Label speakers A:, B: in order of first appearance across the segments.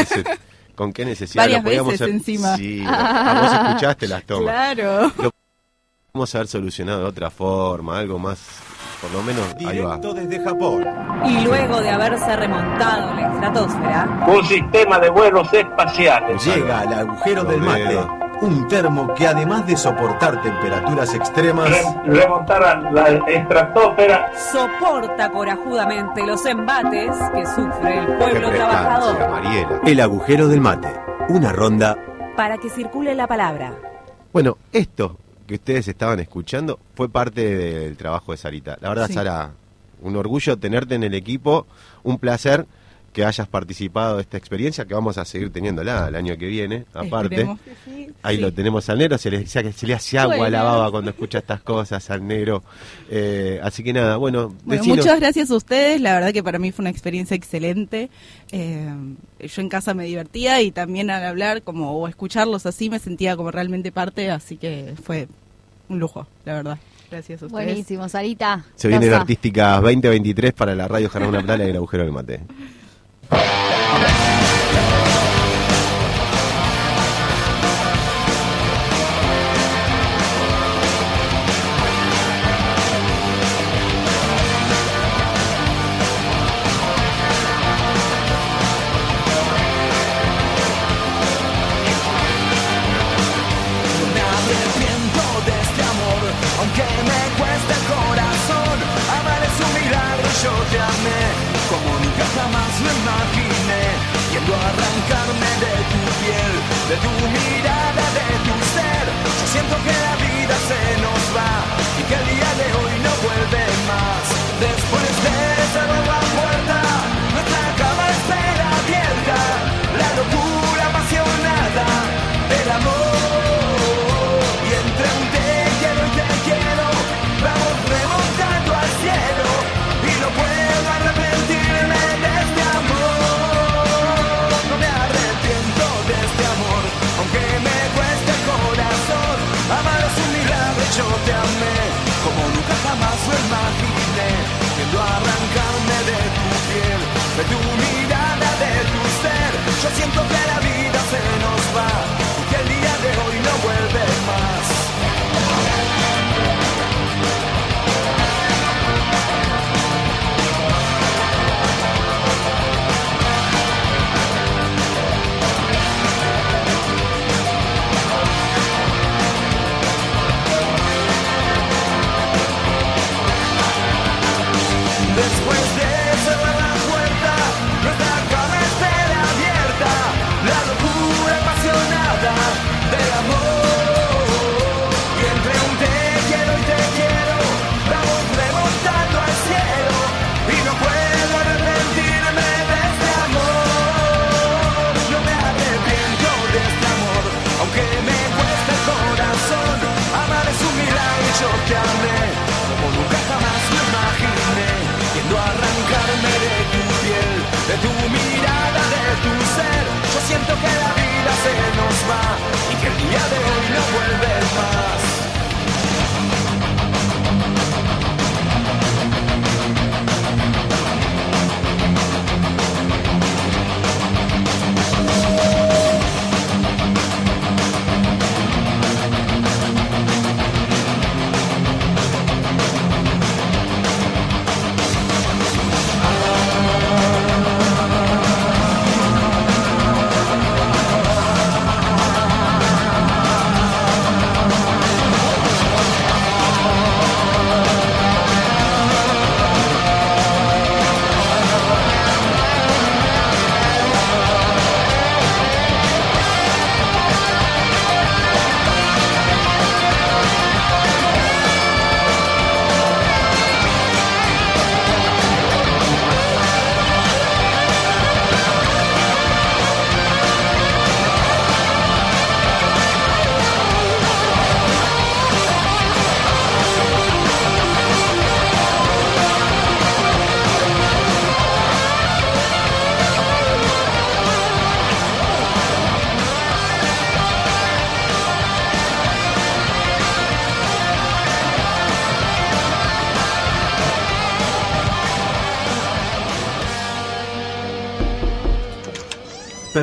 A: ese- ¿Con qué necesidad
B: Varias
A: lo podíamos
B: veces
A: haber-
B: encima.
A: Sí, a vos escuchaste las tomas.
B: Claro.
A: Vamos a haber solucionado de otra forma, algo más, por lo menos, ahí va.
C: Directo desde Japón.
D: Y luego de haberse remontado la estratosfera,
E: Un sistema de vuelos espaciales.
C: Llega al agujero del mate. Un termo que además de soportar temperaturas extremas,
E: Re- remontar la estratosfera.
D: soporta corajudamente los embates que sufre el pueblo trabajador
A: Mariela.
C: el agujero del mate. Una ronda
D: para que circule la palabra.
A: Bueno, esto que ustedes estaban escuchando fue parte del trabajo de Sarita. La verdad,
B: Sí.
A: Sara, un orgullo tenerte en el equipo, un placer que hayas participado de esta experiencia, que vamos a seguir teniéndola el año que viene, aparte.
B: Esperemos que sí.
A: Ahí
B: Sí.
A: lo tenemos al negro, se le, se, se le hace agua a la baba cuando escucha estas cosas al negro. Eh, así que nada, bueno,
B: Bueno, muchas gracias a ustedes. La verdad que para mí fue una experiencia excelente. Eh, yo en casa me divertía y también al hablar como o escucharlos así me sentía como realmente parte, así que fue un lujo, la verdad. Gracias a ustedes.
F: Buenísimo, Sarita.
A: Se viene la
F: grosa.
A: Artística 2023 para la radio Germán Plana y el agujero del mate.
G: Thank you.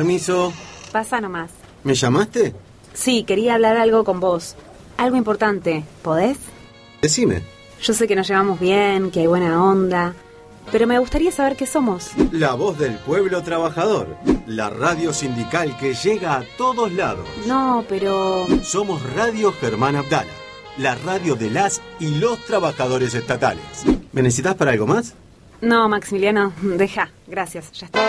F: Permiso.
D: Pasa nomás.
F: ¿Me llamaste?
D: Sí, quería hablar algo con vos. Algo importante. ¿Podés?
F: Decime.
D: Yo sé que nos llevamos bien, que hay buena onda, pero me gustaría saber qué somos.
C: La voz del pueblo trabajador. La radio sindical que llega a todos lados.
D: No, pero...
C: Somos Radio Germán Abdala. La radio de las y los trabajadores estatales.
F: ¿Me necesitas para algo más?
D: No, Maximiliano, deja. Gracias, ya está.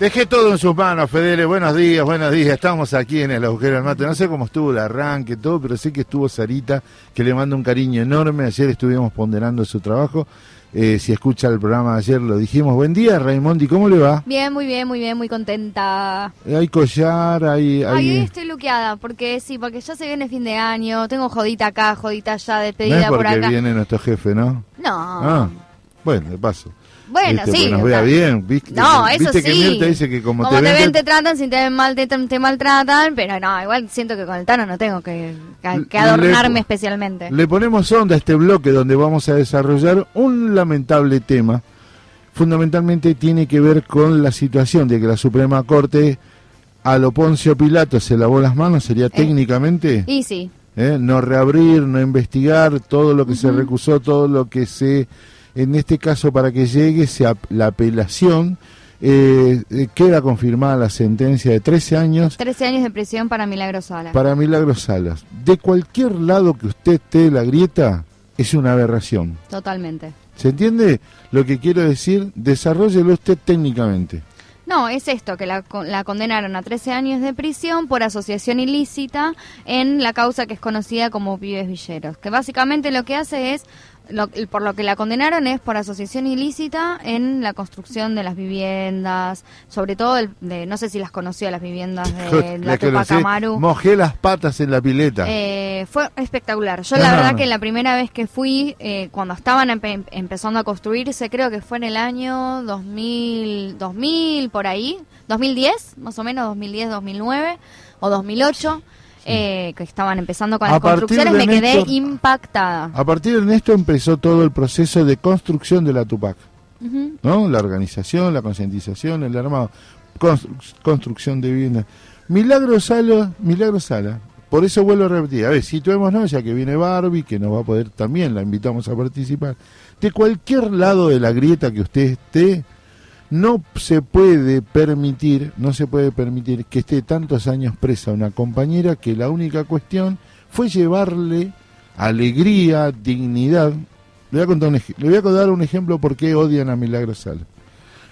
H: Dejé todo en sus manos, Fedele. Buenos días, buenos días. Estamos aquí en el agujero del mate. No sé cómo estuvo el arranque, todo, pero sé que estuvo Sarita, que le mando un cariño enorme. Ayer estuvimos ponderando su trabajo. Eh, si escucha el programa de ayer, lo dijimos. Buen día, Raimondi, ¿cómo le va?
I: Bien, muy bien, muy bien, muy contenta.
H: Hay collar, hay...
I: Ay,
H: hay...
I: hoy estoy luqueada, porque sí, porque ya se viene fin de año, tengo jodita acá, jodita allá,
H: no
I: despedida
H: es
I: por
H: porque
I: acá.
H: viene nuestro jefe, ¿no?
I: No.
H: Ah, bueno, de paso.
I: Bueno,
H: Viste,
I: sí,
H: que nos vea bien, ¿viste?
I: No, eso
H: ¿Viste que
I: sí.
H: Mirta dice que como,
I: Como
H: te
I: te
H: ven,
I: te tratan, si te ven mal, te, te maltratan, pero no, igual siento que con el Tano no tengo que, que- que
H: Le-
I: adornarme especialmente.
H: Le ponemos onda a este bloque donde vamos a desarrollar un lamentable tema. Fundamentalmente tiene que ver con la situación de que la Suprema Corte a lo Poncio Pilato se lavó las manos, sería técnicamente
I: Y sí,
H: ¿eh? no reabrir, no investigar todo lo que se recusó, todo lo que se, en este caso para que llegue la apelación. eh, eh, queda confirmada la sentencia de 13 años
I: 13 años de prisión para Milagro Sala.
H: para Milagros Salas. De cualquier lado que usted esté la grieta, es una aberración.
I: Totalmente.
H: ¿Se entiende lo que quiero decir? Desarrollelo usted técnicamente.
I: No, es esto, que la, la condenaron a 13 años de prisión por asociación ilícita en la causa que es conocida como Pibes Villeros, que básicamente lo que hace es, lo- por lo que la condenaron es por asociación ilícita en la construcción de las viviendas, sobre todo, el- de, no sé si las conoció, las viviendas de la
H: La. Mojé las patas en la pileta.
I: Eh, fue espectacular. Yo la verdad que la primera vez que fui, eh, cuando estaban empe- empezando a construirse, creo que fue en el año 2000, 2000 por ahí, 2010, más o menos 2010, 2009 o 2008, eh, que estaban empezando con
H: A
I: las construcciones, me quedé
H: Néstor-
I: impactada.
H: A partir de esto empezó todo el proceso de construcción de la Tupac. ¿no? La organización, la concientización, el armado, constru- construcción de viviendas. Milagro Sala, Milagro Sala. Por eso vuelvo a repetir, a ver, situémonos, ya que viene Barbie, que nos va a poder también, la invitamos a participar. De cualquier lado de la grieta que usted esté, no se puede permitir, no se puede permitir que esté tantos años presa una compañera que la única cuestión fue llevarle alegría, dignidad. Le voy a contar un, le voy a dar un ejemplo por qué odian a Milagro Sala.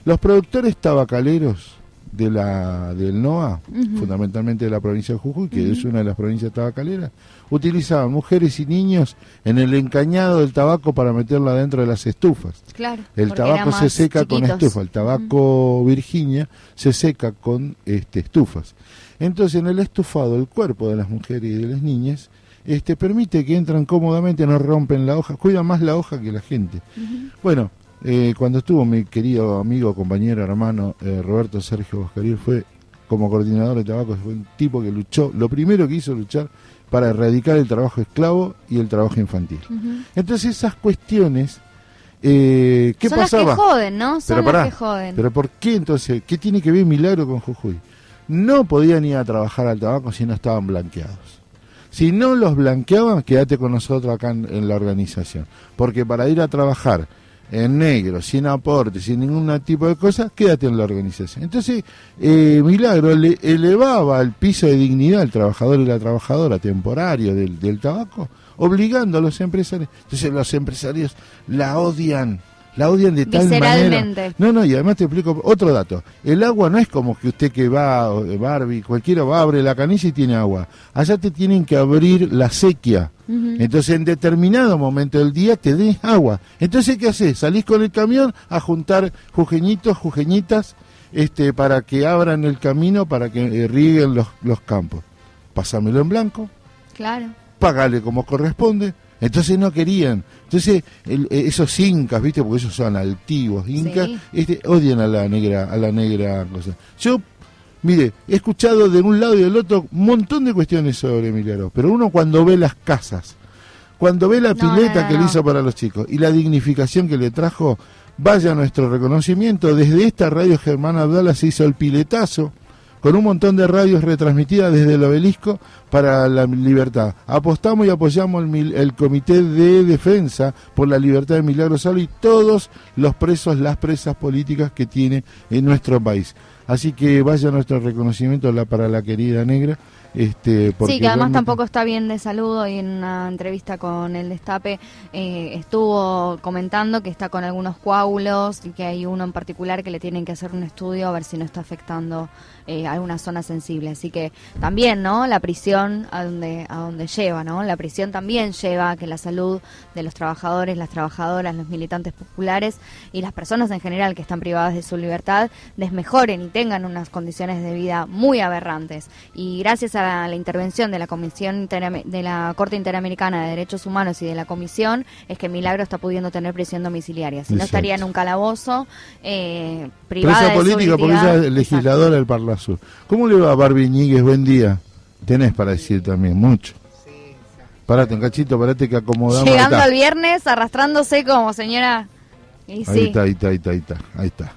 H: Los productores tabacaleros de la del NOA, fundamentalmente de la provincia de Jujuy, que es una de las provincias tabacaleras, utilizaban mujeres y niños en el encañado del tabaco para meterlo adentro de las estufas.
I: Claro.
H: El tabaco se seca con estufa, el tabaco Virginia se seca con este, estufas. Entonces en el estufado el cuerpo de las mujeres y de las niñas este, permite que entran cómodamente, no rompen la hoja, cuidan más la hoja que la gente. Bueno, eh, cuando estuvo mi querido amigo, compañero, hermano eh, Roberto Sergio Boscaril, fue como coordinador de tabaco, fue un tipo que luchó, lo primero que hizo luchar para erradicar el trabajo esclavo y el trabajo infantil. Entonces esas cuestiones, eh, ¿qué
I: Son
H: pasaba?
I: las que joden, ¿no? Son
H: Pero
I: las
H: pará,
I: que joden.
H: pero ¿por qué entonces? ¿Qué tiene que ver Milagro con Jujuy? No podían ir a trabajar al tabaco si no estaban blanqueados. Si no los blanqueaban, quédate con nosotros acá en, en la organización. Porque para ir a trabajar en negro, sin aporte, sin ningún tipo de cosas, quédate en la organización. Entonces, eh, Milagro le elevaba el piso de dignidad al trabajador y la trabajadora temporario del, del tabaco, obligando a los empresarios. Entonces los empresarios la odian, la odian de tal manera. No, no, y además te explico otro dato. El agua no es como que usted que va, eh, Barbie, cualquiera va, abre la canilla y tiene agua. Allá te tienen que abrir la sequía. Entonces, en determinado momento del día te des agua. Entonces, ¿qué haces? Salís con el camión a juntar jujeñitos, jujeñitas, este, para que abran el camino, para que eh, rieguen los, los campos. Pásamelo en blanco,
I: Claro.
H: pagale como corresponde. Entonces no querían. Entonces el- eh, esos incas, viste, porque ellos son altivos, incas,
I: Sí.
H: este, odian a la negra, a la negra cosa. Yo, mire, he escuchado de un lado y del otro un montón de cuestiones sobre Milagro, pero uno cuando ve las casas, Cuando ve la
I: No,
H: pileta
I: no, no,
H: que le hizo para los chicos y la dignificación que le trajo, vaya nuestro reconocimiento. Desde esta radio Germán Abdala se hizo el piletazo con un montón de radios retransmitidas desde el obelisco para la libertad. Apostamos y apoyamos el, Comité de Defensa por la Libertad de Milagro Salo y todos los presos, las presas políticas que tiene en nuestro país. Así que vaya nuestro reconocimiento para la querida negra. Este, porque
I: Sí, que además
H: realmente-
I: tampoco está bien de salud. Y en una entrevista con el Destape eh, estuvo comentando que está con algunos coágulos y que hay uno en particular que le tienen que hacer un estudio a ver si no está afectando eh, alguna zona sensible. Así que también, ¿no? La prisión a donde, a donde lleva, ¿no? La prisión también lleva a que la salud de los trabajadores, las trabajadoras, los militantes populares y las personas en general que están privadas de su libertad desmejoren y tengan unas condiciones de vida muy aberrantes. Y gracias a la, la intervención de la Comisión de la Corte Interamericana de Derechos Humanos y de la Comisión es que Milagro está pudiendo tener prisión domiciliaria. Si no estaría en un calabozo eh, privada
H: Presa
I: de
H: política, porque ella es legisladora del Parla Sur. ¿Cómo le va a Barbie Ñíguez? Buen día. Tenés para decir también, mucho. Parate un cachito, parate que acomodamos.
I: Llegando al viernes, arrastrándose como señora. Y
H: Ahí
I: sí.
H: está, ahí está, ahí está, ahí está, ahí está.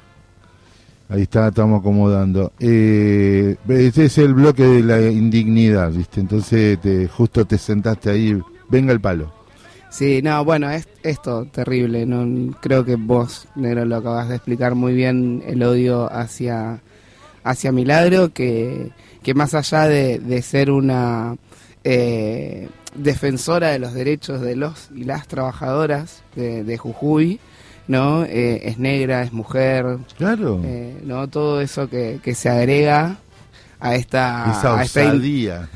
H: Ahí está, estamos acomodando. Eh, este es el bloque de la indignidad, ¿viste? Entonces te, justo te sentaste ahí, venga el palo.
J: Sí, no, bueno, es esto terrible. No creo que vos, negro, lo acabas de explicar muy bien el odio hacia hacia Milagro que que más allá de, ser una eh, defensora de los derechos de los y las trabajadoras de Jujuy, ¿no? Eh, es negra, es mujer,
H: Claro.
J: eh, ¿no? Todo eso que, que se agrega a esta,
H: Esa
J: a esta
H: osadía.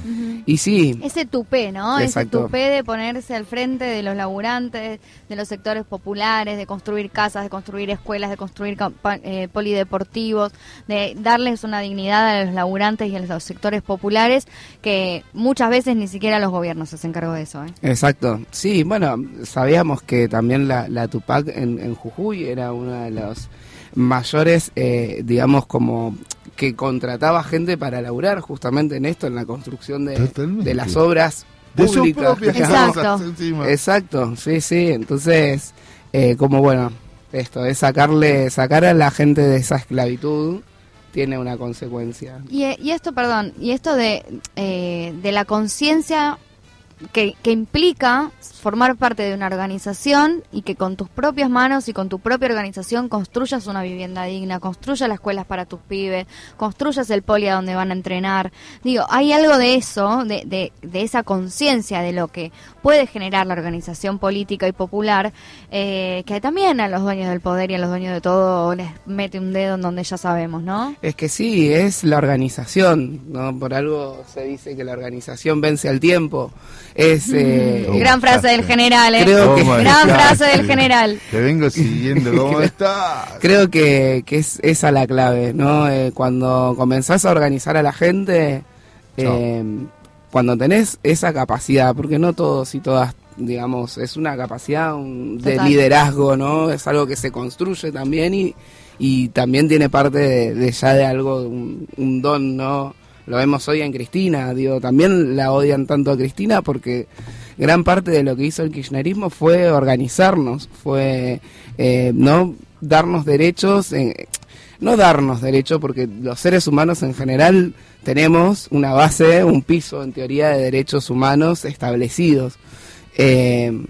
J: y sí,
I: Ese tupé, ¿no?
J: Exacto.
I: Ese tupé de ponerse al frente de los laburantes, de los sectores populares, de construir casas, de construir escuelas, de construir campa- eh, polideportivos, de darles una dignidad a los laburantes y a los sectores populares que muchas veces ni siquiera los gobiernos se hacen cargo de eso. ¿eh?
J: Exacto, sí, bueno, sabíamos que también la, la Tupac en, en Jujuy era una de los mayores, eh, digamos, como que contrataba gente para laburar justamente en esto, en la construcción de, de las obras
H: De sus
J: públicas.
H: propias
I: Exacto.
H: encima.
J: Exacto, sí, sí, entonces, eh, como bueno, esto es sacarle, sacar a la gente de esa esclavitud tiene una consecuencia.
I: Y, eh, y esto, perdón, y esto de, eh, de la conciencia que, que implica formar parte de una organización y que con tus propias manos y con tu propia organización construyas una vivienda digna, construyas las escuelas para tus pibes, construyas el poli a donde van a entrenar. Digo, hay algo de eso, de, de, de esa conciencia de lo que puede generar la organización política y popular, eh, que también a los dueños del poder y a los dueños de todo les mete un dedo en donde ya sabemos, ¿no?
J: Es que sí, es la organización, ¿no? Por algo se dice que la organización vence al tiempo. Es, eh,
H: ¿Cómo
I: Gran frase del general, ¿eh?
J: Creo que-
H: ¿Cómo
I: Gran frase del general.
H: Te vengo siguiendo, ¿cómo estás?
J: Creo que, que es esa la clave, ¿no? Eh, cuando comenzás a organizar a la gente, eh, cuando tenés esa capacidad, porque no todos y todas, digamos, es una capacidad un- de
I: Total.
J: liderazgo, ¿no? Es algo que se construye también y, y también tiene parte de, de ya de algo, un, un don, ¿no? Lo vemos hoy en Cristina, digo, también la odian tanto a Cristina porque gran parte de lo que hizo el kirchnerismo fue organizarnos, fue eh, no darnos derechos, eh, no darnos derechos porque los seres humanos en general tenemos una base, un piso en teoría de derechos humanos establecidos. Eh,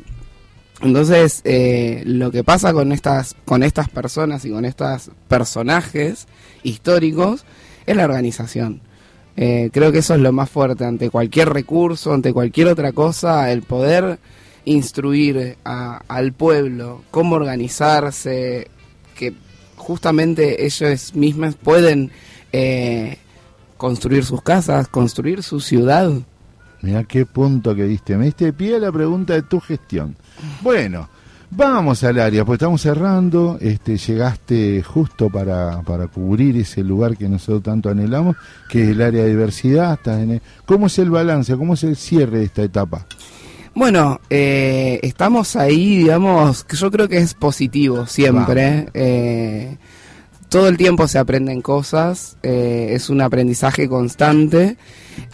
J: entonces, eh, lo que pasa con estas, con estas personas y con estos personajes históricos es la organización. Eh, creo que eso es lo más fuerte ante cualquier recurso, ante cualquier otra cosa, el poder instruir a- al pueblo cómo organizarse, que justamente ellos mismos pueden eh, construir sus casas, construir su ciudad.
H: Mira qué punto que diste. Me diste pie a la pregunta de tu gestión. Bueno, vamos al área, pues estamos cerrando. Este, llegaste justo para, para cubrir ese lugar que nosotros tanto anhelamos, que es el área de diversidad. Estás en el- ¿Cómo es el balance? ¿Cómo es el cierre de esta etapa?
J: Bueno, eh, estamos ahí, digamos, que yo creo que es positivo siempre. eh, todo el tiempo se aprenden cosas, eh, es un aprendizaje constante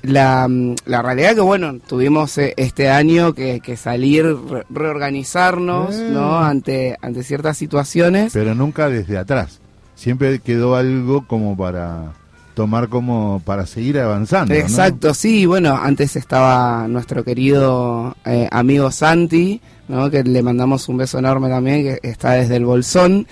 J: la, mm, la realidad que, bueno, tuvimos eh, este año que, que salir, re- reorganizarnos,
H: Eh.
J: ¿no? Ante, ante ciertas situaciones.
H: Pero nunca desde atrás. Siempre quedó algo como para tomar como para seguir avanzando. ¿no?
J: Exacto, sí, bueno, antes estaba nuestro querido eh, amigo Santi, ¿no? que le mandamos un beso enorme también, que está desde el Bolsón.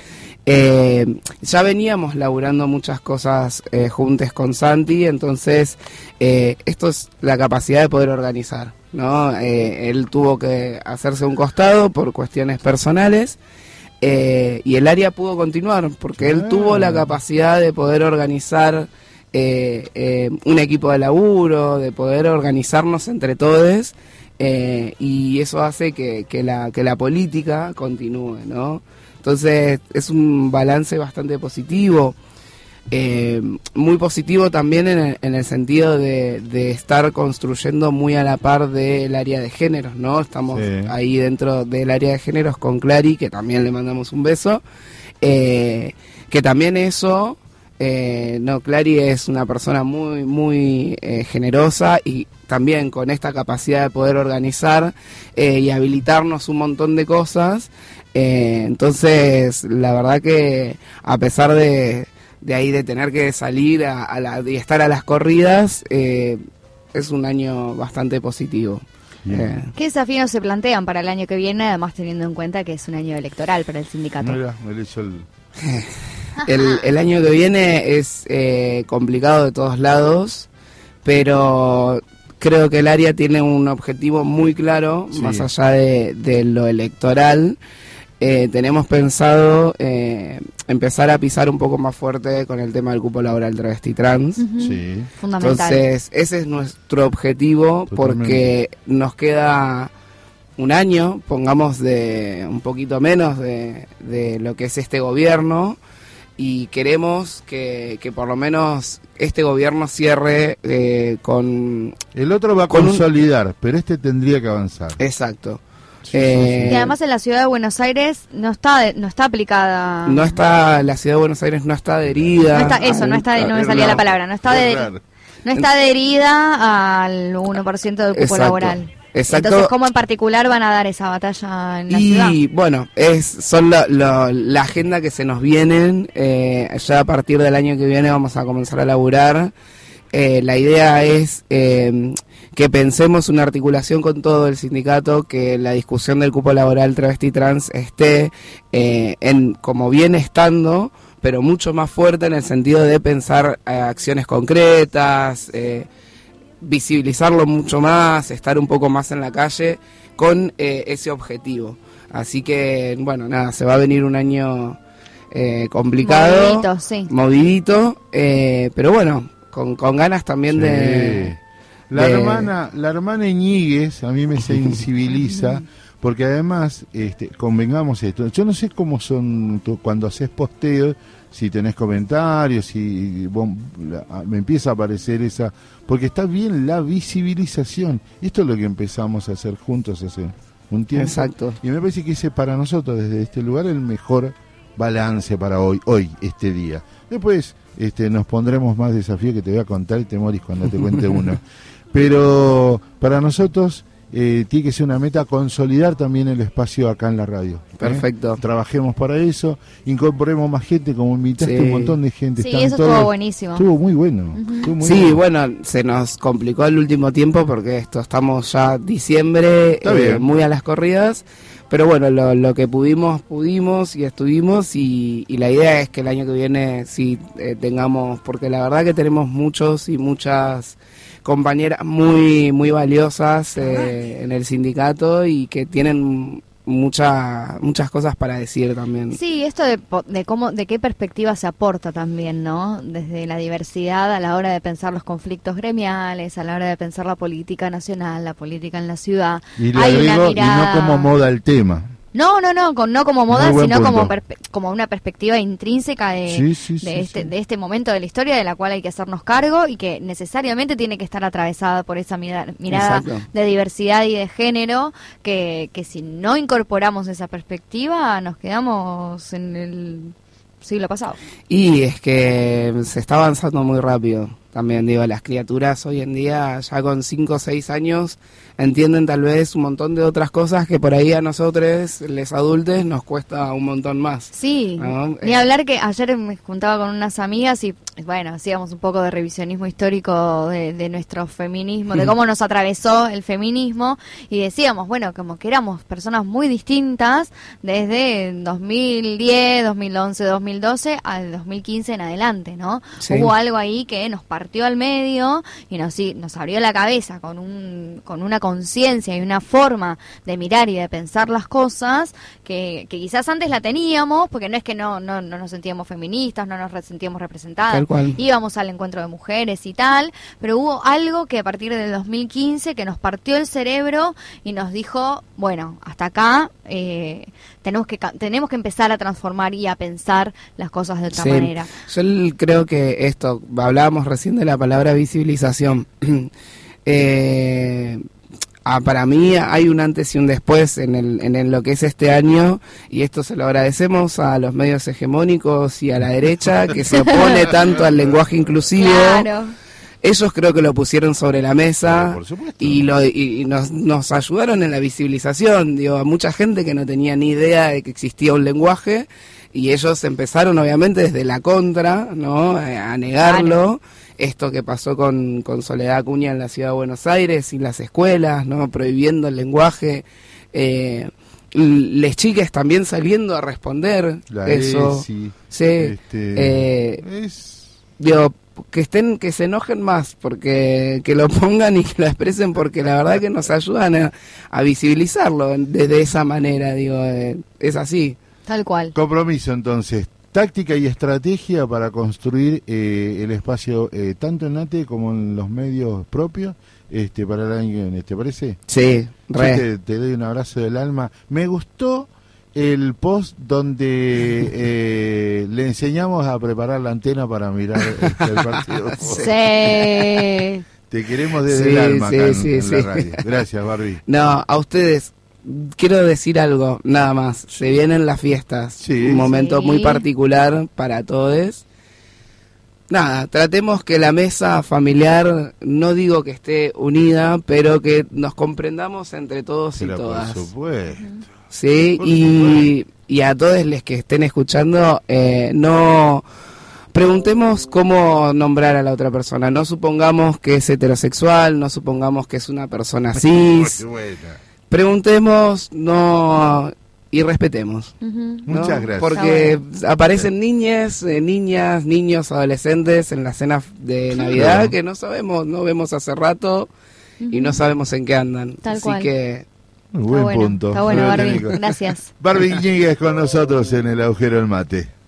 J: Eh, ya veníamos laburando muchas cosas eh, juntos con Santi, entonces eh, esto es la capacidad de poder organizar. ¿no? Eh, él tuvo que hacerse un costado por cuestiones personales. eh, y el área pudo continuar porque él tuvo la capacidad de poder organizar eh, un equipo de laburo, de poder organizarnos entre todos eh, y eso hace que, que la, que la política continúe, ¿no? Entonces es un balance bastante positivo, eh, muy positivo también en el, en el sentido de, de estar construyendo muy a la par del área de géneros, ¿no? Estamos
H: Sí.
J: ahí dentro del área de géneros con Clary, que también le mandamos un beso, eh, que también eso eh, no, Clary es una persona muy, muy eh, generosa y también con esta capacidad de poder organizar eh, y habilitarnos un montón de cosas. Eh, entonces, la verdad que a pesar de, de ahí de tener que salir a, a la, y estar a las corridas, eh, es un año bastante positivo. Eh,
I: ¿Qué desafíos se plantean para el año que viene, además teniendo en cuenta que es un año electoral para el sindicato?
H: Mira, me leyó el-
J: el, el año que viene es eh, complicado de todos lados, pero creo que el área tiene un objetivo muy claro,
H: Sí.
J: más allá de, de lo electoral. Eh, tenemos pensado eh, empezar a pisar un poco más fuerte con el tema del cupo laboral travesti trans.
I: Ujú.
H: Sí.
I: Fundamental.
J: Entonces, ese es nuestro objetivo porque nos queda un año, pongamos de un poquito menos de, de lo que es este gobierno y queremos que, que por lo menos este gobierno cierre eh, con...
H: El otro va a
J: con un-
H: consolidar, pero este tendría que avanzar.
J: Exacto. Eh,
I: Y además en la ciudad de Buenos Aires no está de- no está aplicada.
J: No está, la ciudad de Buenos Aires no está adherida.
I: No está- eso, no está, no me salía la palabra, no está, de- no está adherida al 1% del cupo
J: Exacto.
I: laboral.
J: Exacto.
I: Entonces, ¿cómo en particular van a dar esa batalla en la ciudad?
J: Y bueno, es son la, la- la agenda que se nos vienen. eh, ya a partir del año que viene vamos a comenzar a laburar. Eh, la idea es eh, que pensemos una articulación con todo el sindicato, que la discusión del cupo laboral travesti trans esté eh, en como viene estando, pero mucho más fuerte en el sentido de pensar eh, acciones concretas, eh, visibilizarlo mucho más, estar un poco más en la calle con eh, ese objetivo. Así que, bueno, nada, se va a venir un año eh, complicado,
I: Movidito, sí.
J: movidito, eh, pero bueno, con, con ganas también
H: Sí.
J: de...
H: La
J: de-
H: hermana, la hermana Iñiguez a mí me sensibiliza porque además, este, convengamos esto, yo no sé cómo son tú- cuando haces posteos, si tenés comentarios, si vos- la- me empieza a aparecer esa, porque está bien la visibilización. Y esto es lo que empezamos a hacer juntos hace un tiempo.
J: Exacto.
H: Y me parece que ese para nosotros desde este lugar el mejor balance para hoy, hoy, este día. Después este, nos pondremos más desafíos que te voy a contar y te morís cuando te cuente uno. Pero para nosotros eh, tiene que ser una meta consolidar también el espacio acá en la radio. ¿eh?
J: Perfecto.
H: Trabajemos para eso, incorporemos más gente, como invitaste
J: Sí.
H: un montón de gente.
I: Sí,
H: están
I: eso
H: todos-
I: estuvo buenísimo.
H: Estuvo muy bueno. estuvo muy
J: Sí,
H: bueno.
J: bueno, se nos complicó el último tiempo porque esto estamos ya diciembre,
H: Está
J: eh,
H: bien.
J: muy a las corridas, pero bueno, lo, lo que pudimos, pudimos y estuvimos y, y la idea es que el año que viene sí eh, tengamos, porque la verdad que tenemos muchos y muchas compañeras muy, muy valiosas eh, en el sindicato y que tienen mucha, muchas cosas para decir también.
I: Sí, esto de, po- de cómo, de qué perspectiva se aporta también, ¿no? Desde la diversidad a la hora de pensar los conflictos gremiales, a la hora de pensar la política nacional, la política en la ciudad.
H: Y le
I: Hay una
H: agrego, y
I: mirada-
H: no como moda el tema.
I: No, no, no, con, no como moda, sino como,
H: punto.
I: como una perspectiva intrínseca de,
H: Sí, sí,
I: de,
H: sí,
I: este,
H: sí.
I: de este momento de la historia de la cual hay que hacernos cargo y que necesariamente tiene que estar atravesada por esa mira- mirada
J: Exacto.
I: de diversidad y de género, que, que si no incorporamos esa perspectiva nos quedamos en el siglo pasado.
J: Y es que se está avanzando muy rápido. También digo, las criaturas hoy en día, ya con 5 o 6 años, entienden tal vez un montón de otras cosas que por ahí a nosotros, les adultos, nos cuesta un montón más.
I: Sí,
J: ¿no?
I: ni
J: Eh,
I: hablar que ayer me juntaba con unas amigas y bueno, hacíamos un poco de revisionismo histórico de, de nuestro feminismo, de cómo nos atravesó el feminismo y decíamos, bueno, como que éramos personas muy distintas desde 2010, 2011, 2012 al 2015 en adelante, ¿no?
J: Sí.
I: Hubo algo ahí que nos partió al medio y nos, sí, nos abrió la cabeza con, un, con una conciencia y una forma de mirar y de pensar las cosas que, que quizás antes la teníamos, porque no es que no, no, no nos sentíamos feministas, no nos sentíamos representadas, íbamos al encuentro de mujeres y tal, pero hubo algo que a partir del 2015 que nos partió el cerebro y nos dijo, bueno, hasta acá eh, tenemos, que, tenemos que empezar a transformar y a pensar las cosas de otra
J: Sí.
I: manera.
J: Yo creo que esto, hablábamos recién de la palabra visibilización. Eh, ah, para mí hay un antes y un después en, el, en el- lo que es este año y esto se lo agradecemos a los medios hegemónicos y a la derecha que se opone tanto al lenguaje inclusivo.
I: Claro.
J: Ellos creo que lo pusieron sobre la mesa
H: Por supuesto.
J: y, lo, y nos, nos ayudaron en la visibilización. Digo, a mucha gente que no tenía ni idea de que existía un lenguaje y ellos empezaron obviamente desde la contra, ¿no? A, a negarlo. Esto que pasó con, con Soledad Acuña en la ciudad de Buenos Aires y las escuelas, ¿no? Prohibiendo el lenguaje. Eh, les chiques también saliendo a responder
H: La
J: eso.
H: ESI,
J: Sí.
H: este,
J: Eh,
H: es
J: digo que estén que se enojen más porque que lo pongan y que lo expresen porque la verdad que nos ayudan a, a visibilizarlo de, de esa manera digo eh, es así
I: Tal cual.
H: compromiso entonces. Táctica y estrategia para construir eh, el espacio eh, tanto en ATE como en los medios propios este para el año que viene. ¿Te parece?
J: sí
H: Yo
J: re
H: te, te doy un abrazo del alma. Me gustó el post donde eh, le enseñamos a preparar la antena para mirar este, el partido.
I: Sí.
H: Te queremos desde
J: Sí,
H: el alma
J: sí,
H: acá en-
J: sí,
H: en, la
J: sí.
H: radio. Gracias, Barbie.
J: no a ustedes quiero decir algo nada más se vienen las fiestas
H: Sí.
J: un momento muy particular para todos Nada, tratemos que la mesa familiar, no digo que esté unida, pero que nos comprendamos entre todos
H: Pero
J: y
H: por
J: todas.
H: supuesto.
J: Sí, y, y a todos los que estén escuchando, eh, no preguntemos cómo nombrar a la otra persona. No supongamos que es heterosexual, no supongamos que es una persona cis. Preguntemos, no y respetemos.
H: Muchas gracias.
J: Porque aparecen niñas, eh, niñas, niños, adolescentes en la cena de Navidad que no sabemos, no vemos hace rato y no sabemos en qué andan.
I: Tal
J: Así
I: cual.
J: que
H: Muy
I: Está
H: buen
I: bueno,
H: punto.
I: Está bueno, Barbie. Gracias.
H: Barbie Íñiguez con nosotros en el agujero del mate.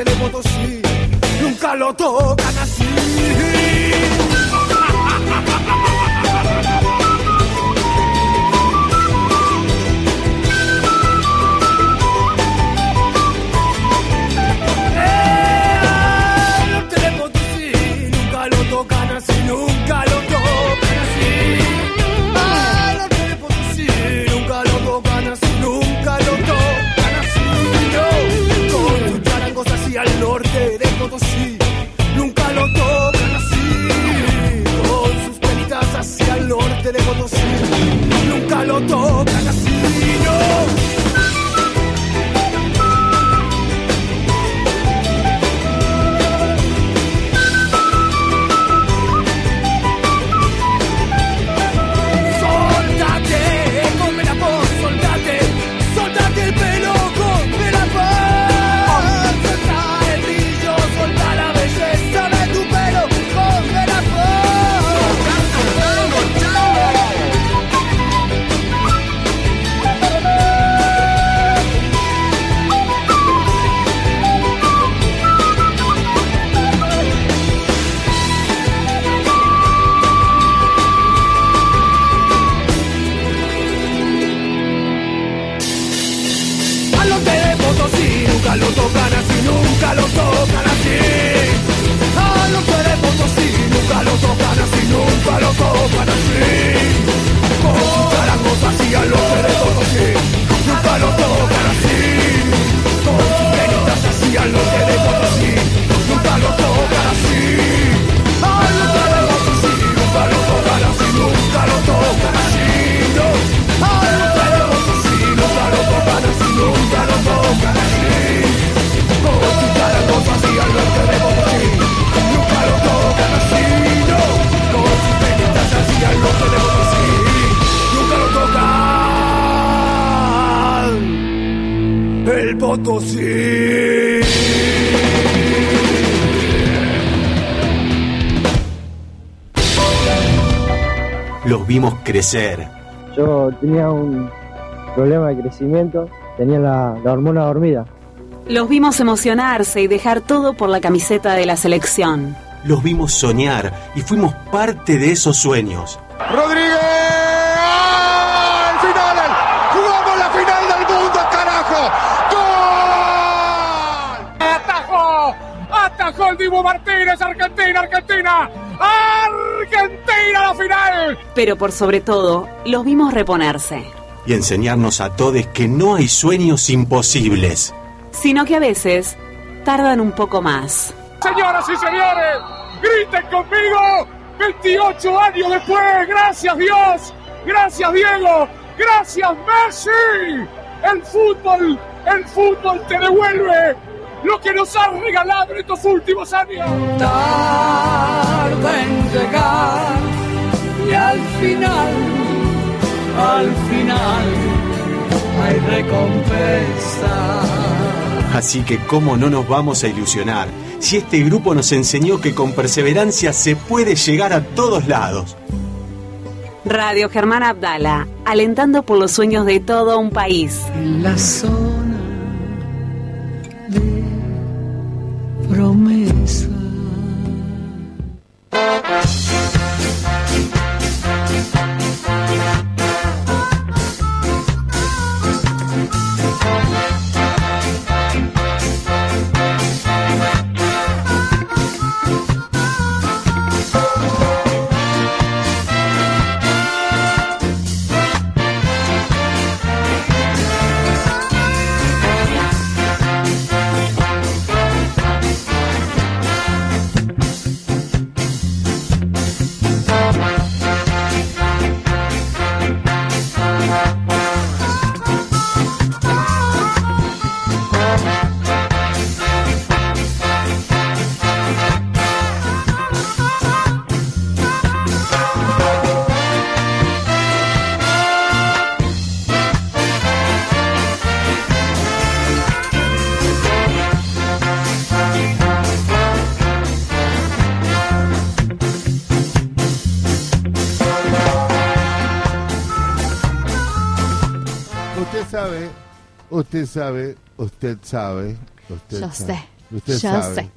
G: Norte de Potosí, nunca lo tocan así.
K: Problema de crecimiento, tenía la, la hormona dormida.
D: Los vimos emocionarse y dejar todo por la camiseta de la selección.
C: Los vimos soñar y fuimos parte de esos sueños.
L: Rodríguez. ¡Al final! ¡Jugamos la final del mundo, carajo! ¡Gol!
M: ¡Atajó! ¡Atajó el Dibu Martínez! ¡Argentina, Argentina! ¡Argentina la final!
D: Pero por sobre todo, los vimos reponerse.
C: Y enseñarnos a todos que no hay sueños imposibles.
D: Sino que a veces tardan un poco más.
M: Señoras y señores, griten conmigo. 28 años después, gracias Dios, gracias Diego, gracias Messi. El fútbol, el fútbol te devuelve lo que nos ha regalado en estos últimos años.
G: Tarda en llegar y al final, al final hay recompensa.
C: Así que cómo no nos vamos a ilusionar si este grupo nos enseñó que con perseverancia se puede llegar a todos lados.
D: Radio Germán Abdala, alentando por los sueños de todo un país.
G: En la zona
H: usted sabe, usted sabe, usted
I: Yo
H: sabe,
I: sé,
H: usted
I: yo
H: sabe
I: sé.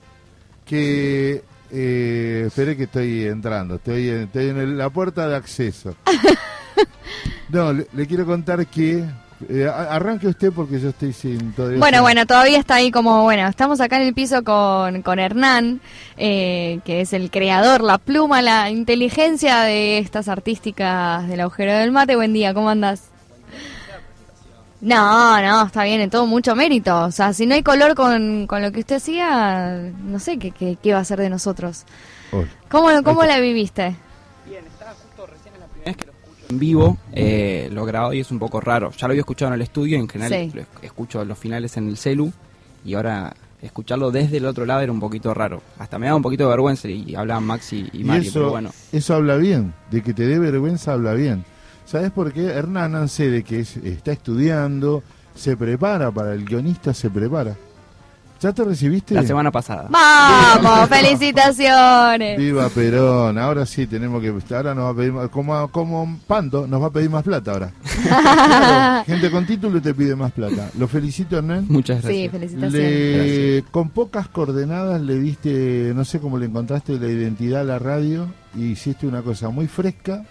H: que eh, espere que estoy entrando, estoy en, estoy en el- la puerta de acceso. No, le, le quiero contar que eh, arranque usted porque yo estoy sin todavía.
I: Bueno,
H: sin-
I: bueno, todavía está ahí como, bueno, estamos acá en el piso con, con Hernán, eh, que es el creador, la pluma, la inteligencia de estas artísticas del agujero del mate. Buen día, ¿cómo andas? No, no, está bien, en todo mucho mérito. O sea, si no hay color con, con lo que usted hacía, no sé qué, qué, qué va a ser de nosotros.
H: Hola.
I: ¿Cómo, cómo la viviste?
J: en vivo, eh, lo grabado y es un poco raro. Ya lo había escuchado en el estudio, en general
I: Sí.
J: lo esc- escucho los finales en el celu y ahora escucharlo desde el otro lado era un poquito raro. Hasta me daba un poquito de vergüenza y hablaban Maxi y
H: Y
J: Mario,
H: eso,
J: pero bueno.
H: eso habla bien, de que te dé vergüenza habla bien. ¿Sabes por qué? Hernán sé de que es- está estudiando, se prepara para el guionista, se prepara. ¿Ya te recibiste?
J: La semana pasada.
I: ¡Vamos! ¡Felicitaciones!
H: Viva Perón, ahora sí tenemos que, ahora nos va a pedir, más- como, como Pando, nos va a pedir más plata ahora. Claro, gente con título te pide más plata. Lo felicito Hernán.
J: Muchas
I: Sí, felicitaciones.
H: Le- con pocas coordenadas le diste, no sé cómo le encontraste la identidad a la radio y hiciste una cosa muy fresca,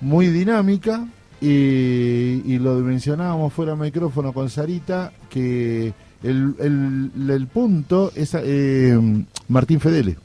H: muy dinámica y, y lo mencionábamos fuera de micrófono con Sarita que el, el- el punto es eh, Martín Fedele.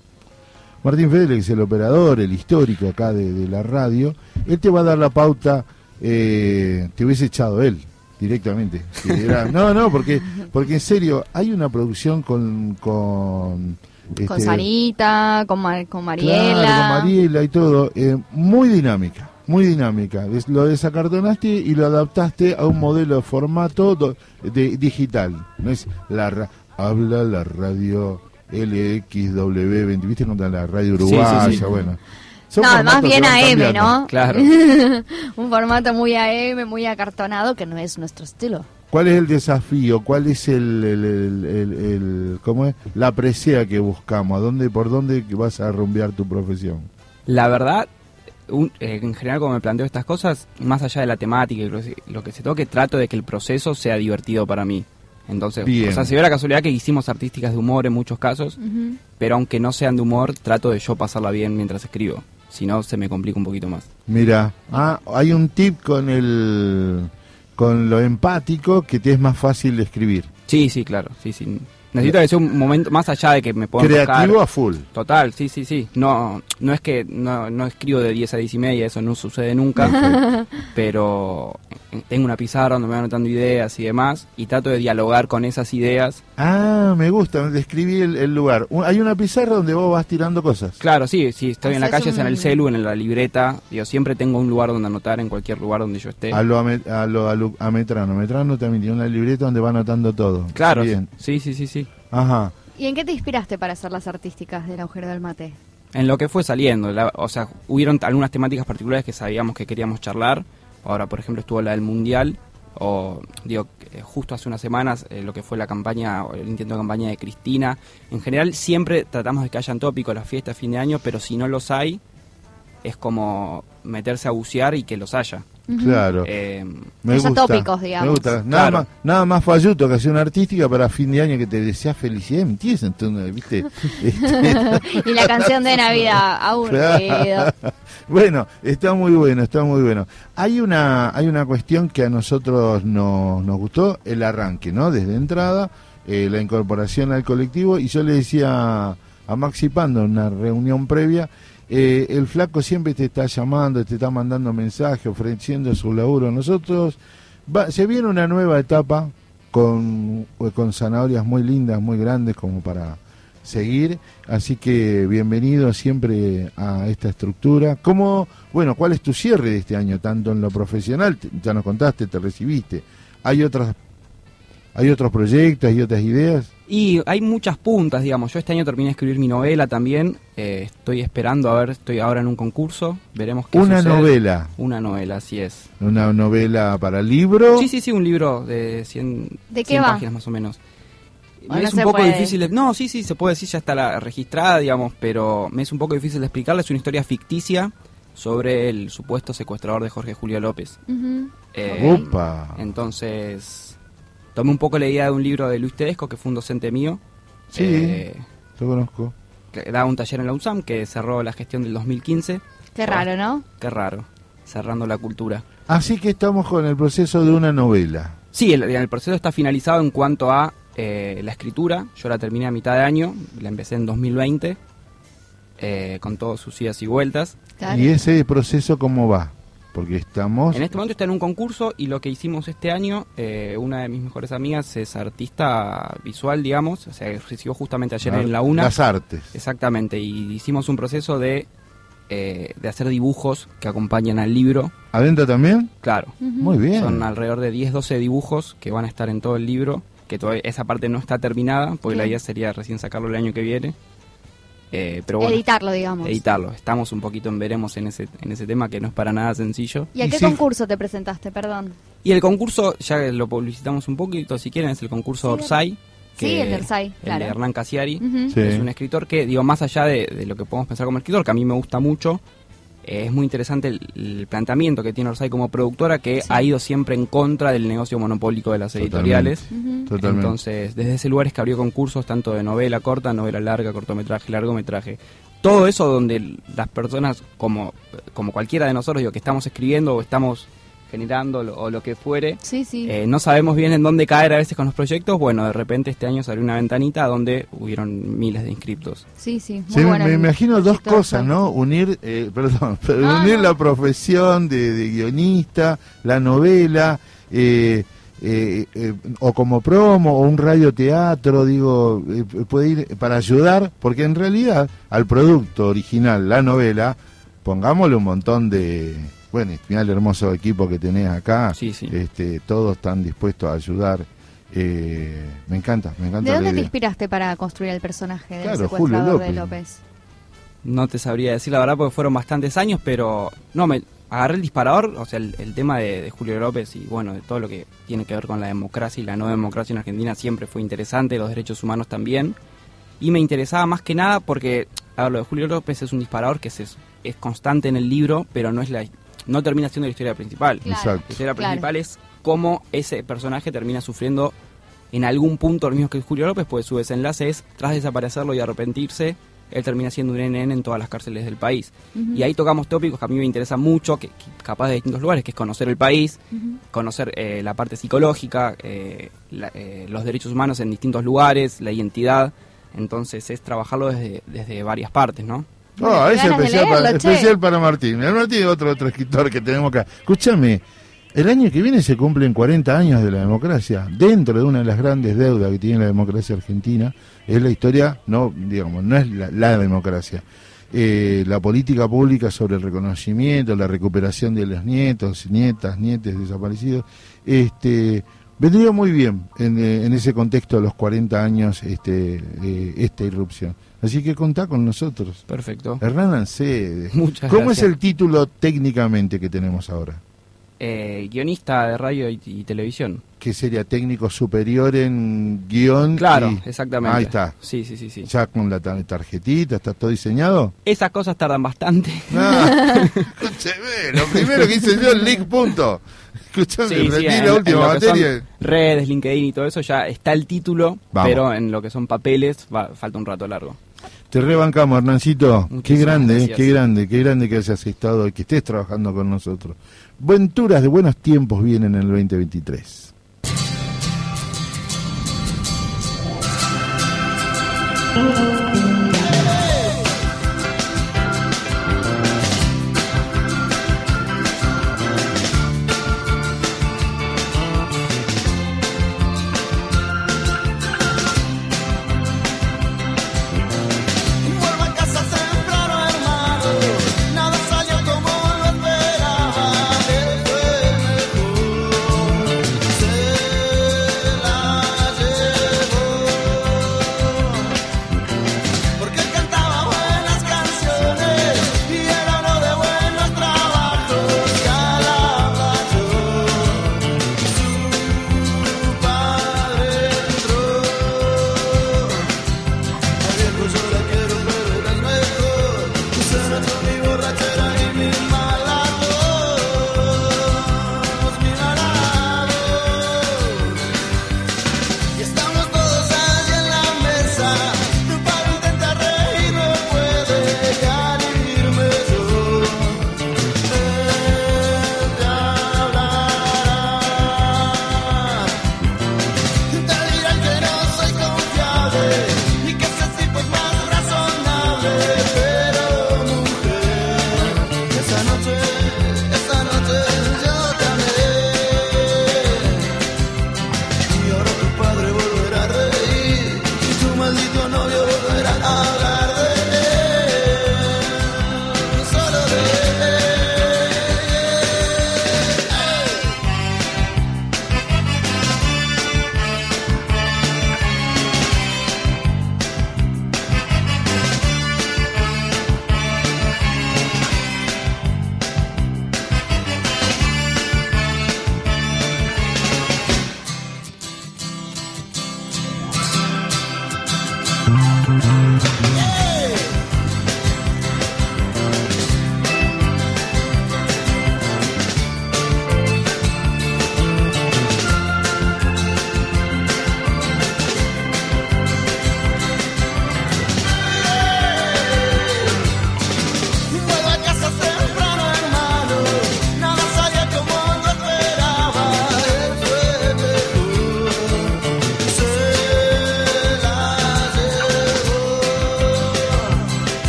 H: Martín Fedele, que es el operador, el histórico acá de, de la radio, él te va a dar la pauta, eh, te hubiese echado él directamente. Era- no, no, porque, porque en serio, hay una producción con... con
I: Con
H: este,
I: Sarita, con, Mar- con Mariela.
H: Claro, con Mariela y todo. eh, muy dinámica, muy dinámica. Lo desacartonaste y lo adaptaste a un modelo de formato do- de, digital. No es la ra- habla la radio LXW20, ¿viste? Contra la radio
J: Sí, sí,
H: uruguaya,
J: sí.
H: bueno. Son
I: No, más bien AM. ¿no?
J: Claro.
I: Un formato muy AM, muy acartonado, que no es nuestro estilo.
H: ¿Cuál es el desafío? ¿Cuál es el, el, el- el- el- cómo es? La presea que buscamos. ¿A dónde, por dónde vas a rumbear tu profesión?
N: La verdad, un- eh, en general como me planteo estas cosas, más allá de la temática y lo, que- lo que se toque, trato de que el proceso sea divertido para mí. Entonces,
H: Bien.
N: o sea, se dio la casualidad que hicimos artísticas de humor en muchos casos, pero aunque no sean de humor, trato de yo pasarla bien mientras escribo. Si no, se me complica un poquito más.
H: Mira, ah, hay un tip con el con lo empático que te es más fácil de escribir.
N: Sí, sí, claro, sí, sí. Necesito que sea un momento más allá de que me puedan
H: Creativo
N: tocar.
H: a full.
N: Total, sí, sí, sí. No, no es que no, no escribo de 10 a 10 y media, eso no sucede nunca. pero tengo una pizarra donde me voy anotando ideas y demás y trato de dialogar con esas ideas.
H: Ah, me gusta, describí el, el lugar. Un- Hay una pizarra donde vos vas tirando cosas.
N: Claro, sí, sí, estoy en la calle, es en el celu, en la libreta. Digo, siempre tengo un lugar donde anotar en cualquier lugar donde yo esté.
H: A lo, a lo a, Lu- a Metrano. Metrano también tiene una libreta donde va anotando todo.
N: Claro,
H: Bien.
N: sí, sí, sí, sí.
H: Ajá.
I: ¿Y en qué te inspiraste para hacer las artísticas del agujero del mate?
N: En lo que fue saliendo, la- o sea, hubieron algunas temáticas particulares que sabíamos que queríamos charlar. Ahora, por ejemplo, estuvo la del Mundial, o digo, eh, justo hace unas semanas, eh, lo que fue la campaña, el intento de campaña de Cristina. En general, siempre tratamos de que hayan tópicos las fiestas, fin de año, pero si no los hay, es como meterse a bucear y que los haya.
H: Claro.
N: Eh,
H: Me gusta.
I: tópicos, digamos.
H: Me gusta. Nada,
N: Claro.
H: más, nada más falluto que hacer una artística para fin de año que te desea felicidad. ¿Me entiendes? Entonces, ¿viste?
I: Y la canción de Navidad, aburrido.
H: bueno, está muy bueno, está muy bueno. Hay una, hay una cuestión que a nosotros nos, nos gustó, el arranque, ¿no? Desde entrada, eh, la incorporación al colectivo, y yo le decía a Maxi Pando en una reunión previa, eh, el flaco siempre te está llamando, te está mandando mensajes, ofreciendo su laburo nosotros. Va- se viene una nueva etapa con, con zanahorias muy lindas, muy grandes como para seguir. Así que bienvenido siempre a esta estructura. ¿Cómo, bueno, cuál es tu cierre de este año, tanto en lo profesional? Ya nos contaste, te recibiste. ¿Hay otras, hay otros proyectos, hay otras ideas?
N: Y hay muchas puntas, digamos. Yo este año terminé de escribir mi novela también. Eh, estoy esperando, a ver, estoy ahora en un concurso. Veremos qué
H: Una
N: sucede.
H: novela.
N: Una novela, así es.
H: Una novela para libro.
N: Sí, sí, sí, un libro de 100,
I: ¿De qué
N: 100
I: va?
N: páginas más o menos.
I: ¿O
N: Me es un poco
I: puede?
N: difícil. de- no, sí, sí, se puede decir, ya está la, registrada, digamos, pero me es un poco difícil de explicarla. Es una historia ficticia sobre el supuesto secuestrador de Jorge Julio López. Eh,
H: Opa.
N: Entonces, tomé un poco la idea de un libro de Luis Tedesco, que fue un docente mío.
H: Sí,
N: eh,
H: lo conozco.
N: que daba un taller en la USAM que cerró la gestión del 2015.
I: Qué raro, ¿no?
N: Qué raro, cerrando la cultura.
H: Así que estamos con el proceso de una novela.
N: Sí, el, el proceso está finalizado en cuanto a eh, la escritura. Yo la terminé a mitad de año, la empecé en 2020, eh, con todas sus idas y vueltas.
H: ¿Y ese proceso cómo va? Porque estamos...
N: En este momento está en un concurso y lo que hicimos este año, eh, una de mis mejores amigas es artista visual, digamos, o sea, recibió justamente ayer
H: Ah,
N: en la UNA.
H: las artes.
N: Exactamente, y hicimos un proceso de, eh, de hacer dibujos que acompañan al libro.
H: ¿Adentro también?
N: Claro.
H: Muy bien.
N: Son alrededor de 10, 12 dibujos que van a estar en todo el libro, que todavía esa parte no está terminada, porque la idea sería recién sacarlo el año que viene. Eh, pero bueno,
I: Editarlo, digamos.
N: editarlo. Estamos un poquito en veremos en ese, en ese tema que no es para nada sencillo.
I: ¿Y a qué concurso te presentaste? Perdón.
N: Y el concurso, ya lo publicitamos un poquito, si quieren, es el concurso
I: Sí,
N: Orsay.
I: Sí, el de Orsay,
N: El
I: claro.
N: de Hernán Casiari.
H: Sí.
N: Es un escritor que, digo, más allá de, de lo que podemos pensar como escritor, que a mí me gusta mucho, eh, es muy interesante el, el planteamiento que tiene Orsay como productora, que ha ido siempre en contra del negocio monopólico de las
H: Totalmente.
N: editoriales. Entonces, desde ese lugar es que abrió concursos tanto de novela corta, novela larga, cortometraje, largometraje. Todo eso donde las personas, como, como cualquiera de nosotros, digo, que estamos escribiendo o estamos generando lo- o lo que fuere,
I: Sí, sí.
N: eh, no sabemos bien en dónde caer a veces con los proyectos. Bueno, de repente este año salió una ventanita donde hubieron miles de inscriptos.
I: Sí, sí. Muy
H: Sí, me- imagino dos cosas. ¿no? Unir, eh, perdón, pero
I: No,
H: unir
I: no.
H: la profesión de, de guionista, la novela, eh, eh, eh, o como promo, o un radioteatro, digo, eh, puede ir para ayudar, porque en realidad al producto original, la novela, pongámosle un montón de, bueno, y mira el hermoso equipo que tenés acá, este, todos están dispuestos a ayudar. eh, me encanta, me encanta
I: ¿De dónde te inspiraste para construir el personaje del
H: Claro,
I: secuestrador
H: Julio
I: de
H: López.
I: López?
N: No te sabría decir la verdad porque fueron bastantes años, pero no me agarré el disparador, o sea, el, el tema de, de Julio López y bueno, de todo lo que tiene que ver con la democracia y la no democracia en Argentina siempre fue interesante, los derechos humanos también. Y me interesaba más que nada porque, a ver, lo de Julio López es un disparador que es, es constante en el libro, pero no es la no termina siendo la historia principal.
H: Claro, Exacto.
N: La historia
I: claro.
N: principal es cómo ese personaje termina sufriendo en algún punto lo mismo que Julio López, pues su desenlace es, tras desaparecerlo y arrepentirse, él termina siendo un NN en todas las cárceles del país. Y ahí tocamos tópicos que a mí me interesan mucho, que, que capaz de distintos lugares, que es conocer el país, conocer eh, la parte psicológica, eh, la- eh, los derechos humanos en distintos lugares, la identidad. Entonces es trabajarlo desde, desde varias partes, ¿no?
H: Ah, es especial, para,
I: leerlo,
H: especial para Martín. El Martín es otro, otro escritor que tenemos acá. Escúchame, el año que viene se cumplen 40 años de la democracia. Dentro de una de las grandes deudas que tiene la democracia argentina es la historia, no, digamos, no es la, la democracia. Eh, la política pública sobre el reconocimiento, la recuperación de los nietos, nietas, nietes desaparecidos, este, vendría muy bien en, eh, en ese contexto de los 40 años este, eh, esta irrupción. Así que contá con nosotros.
N: Perfecto.
H: Hernán Ancede.
N: Muchas
H: ¿Cómo
N: gracias.
H: es el título técnicamente que tenemos ahora?
N: Eh, guionista de radio y, y televisión.
H: Que sería técnico superior en guion.
N: Claro,
H: y-
N: exactamente.
H: Ahí está.
N: Sí, sí, sí, sí.
H: Ya con la tar- tarjetita, ¿está todo diseñado?
N: Esas cosas tardan bastante.
H: Ah, escúcheme, lo primero que hice yo el link punto. Escuchame,
N: Sí, sí,
H: rendí
N: en-
H: la
N: en
H: última materia.
N: redes, LinkedIn y todo eso ya está el título,
H: Vamos.
N: pero en lo que son papeles va- falta un rato largo.
H: Te rebancamos, Hernancito. Qué grande, eh,
N: gracias.
H: qué grande, qué grande que hayas estado y que estés trabajando con nosotros. Venturas de buenos tiempos vienen en el 2023.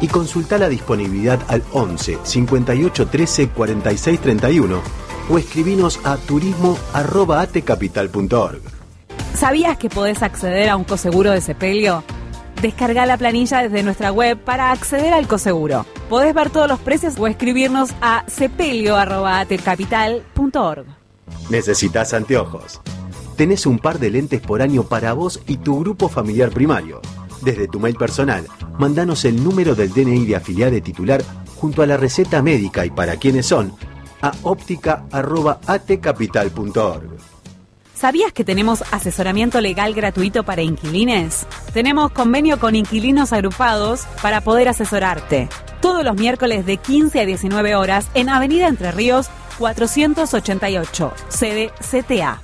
C: y consulta la disponibilidad al 11 58 13 46 31 o escribinos a turismo.atecapital.org.
D: ¿Sabías que podés acceder a un coseguro de sepelio? Descarga la planilla desde nuestra web para acceder al coseguro. Podés ver todos los precios o escribirnos a sepelio.atecapital.org.
C: ¿Necesitas anteojos? Tenés un par de lentes por año para vos y tu grupo familiar primario. Desde tu mail personal, mandanos el número del DNI de afiliado titular junto a la receta médica y para quiénes son a óptica.atcapital.org.
D: ¿Sabías que tenemos asesoramiento legal gratuito para inquilines? Tenemos convenio con inquilinos agrupados para poder asesorarte. Todos los miércoles de 15 a 19 horas en Avenida Entre Ríos 488, sede CTA.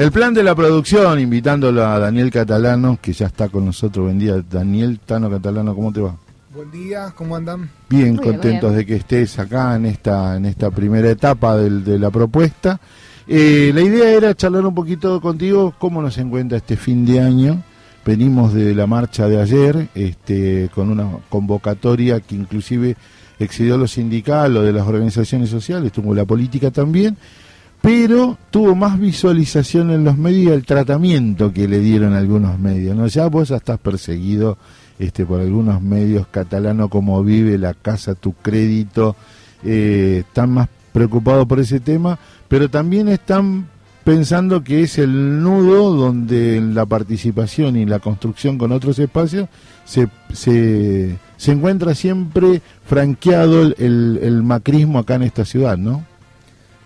O: El
H: plan de la producción, invitándolo a Daniel Catalano, que ya está con nosotros. Buen día, Daniel Tano Catalano, ¿cómo te va?
P: Buen día, ¿cómo andan?
H: Bien, contentos de que estés acá en esta, en esta primera etapa del- de la propuesta. Eh, la idea era charlar un poquito contigo cómo nos encuentra este fin de año. Venimos de la marcha de ayer, este, con una convocatoria que inclusive excedió lo sindical, lo de las organizaciones sociales, tuvo la política también, pero tuvo más visualización en los medios el tratamiento que le dieron algunos medios. ¿no? Ya vos ya estás perseguido este, por algunos medios catalanos como Vive, La Casa, Tu Crédito, eh, están más preocupados por ese tema, pero también están pensando que es el nudo donde la participación y la construcción con otros espacios se, se, encuentra siempre franqueado el, el- el macrismo acá en esta ciudad, ¿no?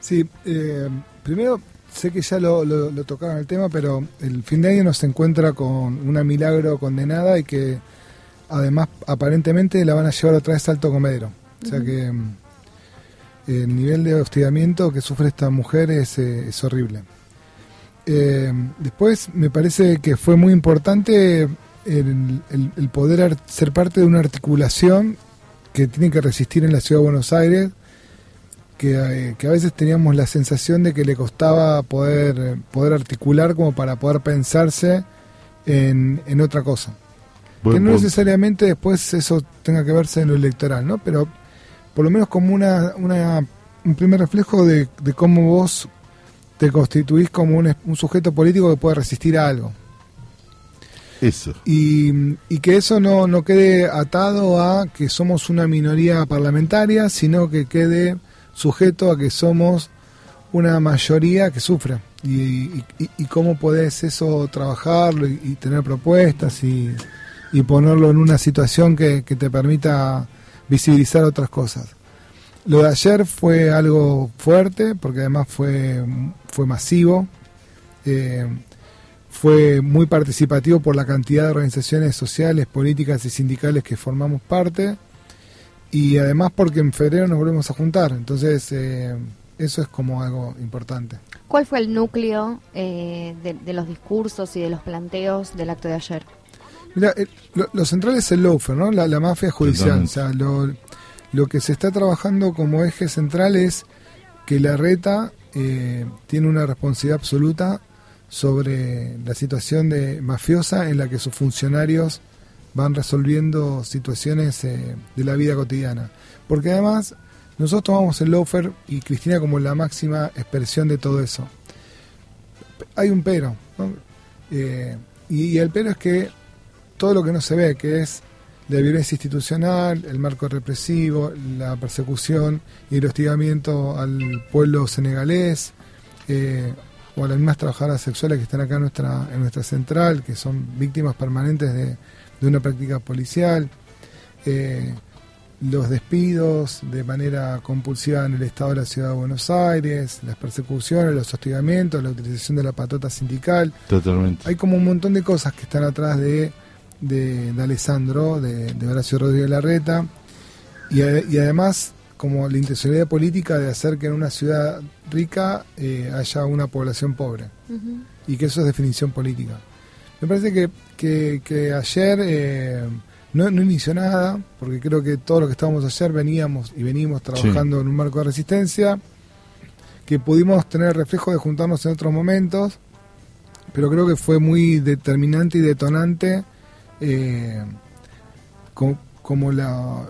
P: Sí, eh, primero sé que ya lo, lo, lo tocaron el tema, pero el fin de año nos encuentra con una milagro condenada y que además aparentemente la van a llevar otra vez a alto comedero. O sea que mm, el nivel de hostigamiento que sufre esta mujer es, eh, es horrible. Eh, después me parece que fue muy importante el, el- el poder ser parte de una articulación que tiene que resistir en la ciudad de Buenos Aires, que, eh, que a veces teníamos la sensación de que le costaba poder, eh, poder articular como para poder pensarse en, en otra cosa.
H: Buen
P: que no
H: punto.
P: necesariamente después eso tenga que verse en lo electoral, ¿no? Pero por lo menos como una, una, un primer reflejo de, de cómo vos te constituís como un, un sujeto político que puede resistir a algo.
H: Eso.
P: Y, y que eso no, no quede atado a que somos una minoría parlamentaria, sino que quede sujeto a que somos una mayoría que sufre. Y, cómo podés eso trabajarlo y, tener propuestas y, y ponerlo en una situación que, que te permita visibilizar otras cosas. Lo de ayer fue algo fuerte, porque además fue, fue masivo. Eh, fue muy participativo por la cantidad de organizaciones sociales, políticas y sindicales que formamos parte y además porque en febrero nos volvemos a juntar, entonces eh, eso es como algo importante.
I: ¿Cuál fue el núcleo eh, de, de los discursos y de los planteos del acto de ayer?
P: Mira, eh, lo, lo central es el lawfare, ¿no? la, la mafia judicial. O sea, lo, lo que se está trabajando como eje central es que la reta eh, tiene una responsabilidad absoluta sobre la situación de mafiosa en la que sus funcionarios van resolviendo situaciones eh, de la vida cotidiana. Porque además nosotros tomamos el loafer y Cristina como la máxima expresión de todo eso. Hay un pero. Eh, y, y el pero es que todo lo que no se ve, que es la violencia institucional, el marco represivo, la persecución y el hostigamiento al pueblo senegalés, eh, o a las mismas trabajadoras sexuales que están acá en nuestra, en nuestra central, que son víctimas permanentes de, de una práctica policial, eh, los despidos de manera compulsiva en el Estado de la Ciudad de Buenos Aires, las persecuciones, los hostigamientos, la utilización de la patota sindical.
H: Totalmente.
P: Hay como un montón de cosas que están atrás de, de, de Alessandro, de, de Horacio Rodríguez Larreta, y, y además como la intencionalidad política de hacer que en una ciudad rica eh, haya una población pobre y que eso es definición política. Me parece que, que, que ayer eh, no, no inició nada, porque creo que todo lo que estábamos ayer veníamos y venimos trabajando en un marco de resistencia, que pudimos tener reflejo de juntarnos en otros momentos, pero creo que fue muy determinante y detonante eh, co- como la,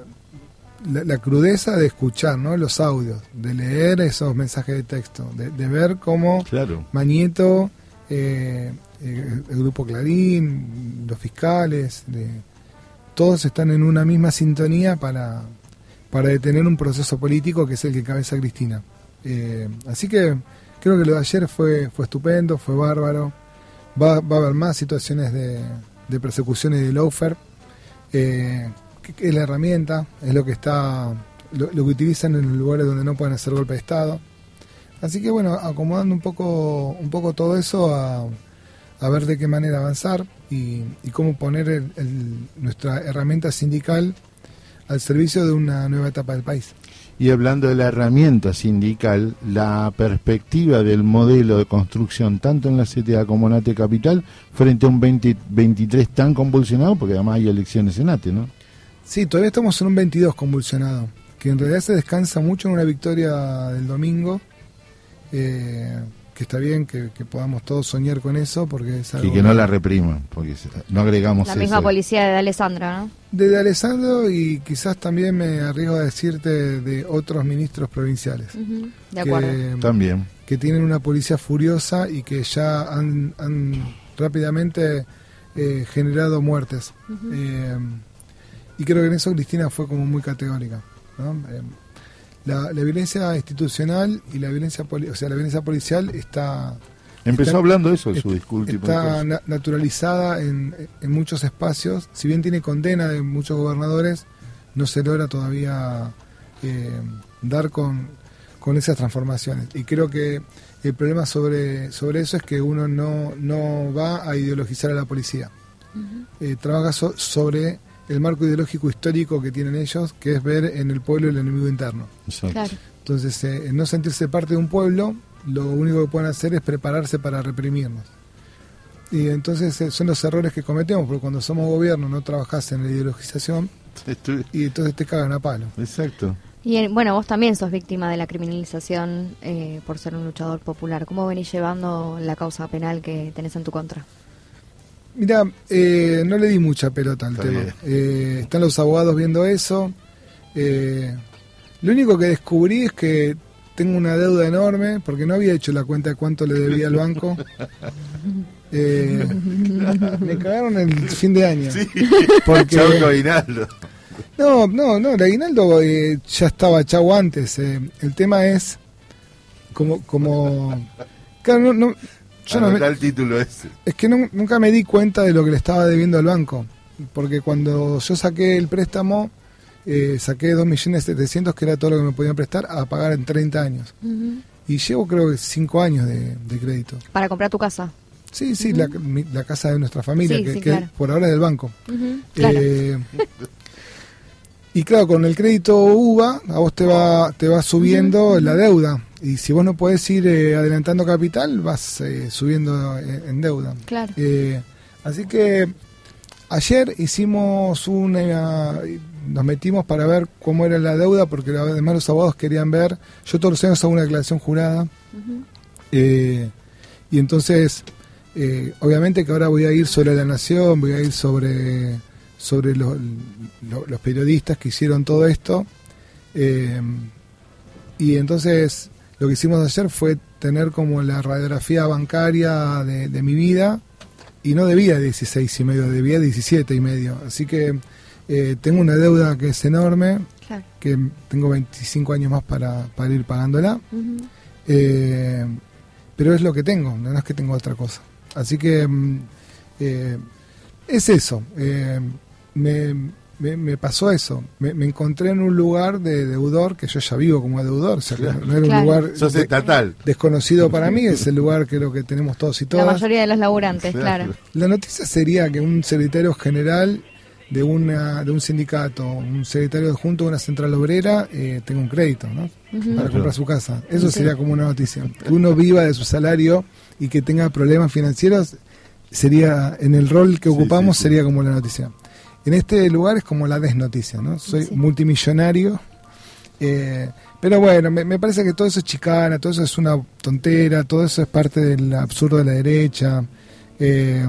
P: la, la crudeza de escuchar ¿no? los audios, de leer esos mensajes de texto, de, de ver cómo
H: Claro.
P: Mañeto, eh, eh, el grupo Clarín, los fiscales, todos están en una misma sintonía para, para detener un proceso político que es el que cabeza Cristina. Eh, así que creo que lo de ayer fue, fue estupendo, fue bárbaro. Va, va a haber más situaciones de, de persecución y de lawfare. Eh, es la herramienta, es lo que está lo, lo que utilizan en los lugares donde no pueden hacer golpe de Estado. Así que bueno, acomodando un poco, un poco todo eso a, a ver de qué manera avanzar y, y cómo poner el- el- nuestra herramienta sindical al servicio de una nueva etapa del país.
H: Y hablando de la herramienta sindical, la perspectiva del modelo de construcción, tanto en la CTA como en AT Capital, frente a un 2023 tan convulsionado, porque además hay elecciones en ATE, ¿no?
P: Sí, todavía estamos en un 22 convulsionado, que en realidad se descansa mucho en una victoria del domingo, eh, que está bien que, que podamos todos soñar con eso, porque es algo
H: Y que no la repriman, porque no agregamos
I: La misma
H: eso.
I: policía de Alessandra, ¿no?
P: de, de Alessandro y quizás también me arriesgo a decirte de otros ministros provinciales.
I: De
P: que-
I: acuerdo.
H: También.
P: Que tienen una policía furiosa y que ya han, han rápidamente eh, generado muertes. Eh, y creo que en eso Cristina fue como muy categórica. ¿no? Eh, la, la violencia institucional y la violencia poli- o sea la violencia policial está
H: Empezó
P: está-
H: hablando eso en su discurso.
P: está na- naturalizada en, en muchos espacios. Si bien tiene condena de muchos gobernadores no se logra todavía eh, dar con, con esas transformaciones. Y creo que el problema sobre sobre eso es que uno no no va a ideologizar a la policía. Eh, trabaja so- sobre el marco ideológico histórico que tienen ellos, que es ver en el pueblo el enemigo interno.
I: Claro.
P: Entonces, eh, en no sentirse parte de un pueblo, lo único que pueden hacer es prepararse para reprimirnos. Y entonces eh, son los errores que cometemos, porque cuando somos gobierno no trabajás en la ideologización y entonces te cagan a palo.
H: Exacto.
I: Y bueno, vos también sos víctima de la criminalización eh, por ser un luchador popular. ¿Cómo venís llevando la causa penal que tenés en tu contra?
P: Mira, eh, no le di mucha pelota al
H: Está
P: tema. Eh, están los abogados viendo eso. Eh, lo único que descubrí es que tengo una deuda enorme porque no había hecho la cuenta de cuánto le debía al banco. Eh, me cagaron el fin de año.
H: Sí.
P: Porque,
H: aguinaldo.
P: no, no, no, el aguinaldo eh, ya estaba chau antes. eh. el tema es como, como, claro, no, no, yo no me-
H: Anotá el título ese.
P: es que nu- nunca me di cuenta de lo que le estaba debiendo al banco. Porque cuando yo saqué el préstamo, eh, saqué 2.700.000, que era todo lo que me podían prestar, a pagar en 30 años. Y llevo creo que 5 años de, de crédito.
I: Para comprar tu casa.
P: Sí, sí, la, mi- la casa de nuestra familia,
I: Sí,
P: que,
I: sí,
P: que
I: claro.
P: por ahora es del banco.
I: Claro.
P: Eh, y claro, con el crédito UVA, a vos te va, te va subiendo la deuda. Y si vos no podés ir eh, adelantando capital, vas eh, subiendo en, en deuda.
I: Claro.
P: Eh, así que ayer hicimos una. Nos metimos para ver cómo era la deuda, porque además los abogados querían ver. Yo todos los años hago una declaración jurada. Eh, y entonces Eh, obviamente que ahora voy a ir sobre la nación, voy a ir sobre, sobre los, lo- los periodistas que hicieron todo esto. Eh, y entonces lo que hicimos ayer fue tener como la radiografía bancaria de, de mi vida, y no debía 16 y medio, debía 17 y medio. Así que eh, tengo una deuda que es enorme,
I: Claro.
P: que tengo 25 años más para, para ir pagándola. Eh, pero es lo que tengo, no es que tengo otra cosa. Así que mm, eh, es eso. me, me- me pasó eso. Me, me encontré en un lugar de deudor que yo ya vivo como deudor. O sea, que no era un lugar
H: Sos estatal.
P: desconocido para mí. Es el lugar creo que tenemos todos y
I: La
P: todas.
I: mayoría de los laburantes, claro.
P: La noticia sería que un secretario general de una de un sindicato, un secretario adjunto de una central obrera, eh, tenga un crédito, ¿no? Para comprar su casa. Eso
I: Sí.
P: sería como una noticia. Que uno viva de su salario y que tenga problemas financieros sería en el rol que ocupamos sería como la noticia. En este lugar es como la desnoticia, ¿no? Soy multimillonario. eh, pero bueno, me, me parece que todo eso es chicana, todo eso es una tontera, todo eso es parte del absurdo de la derecha. eh,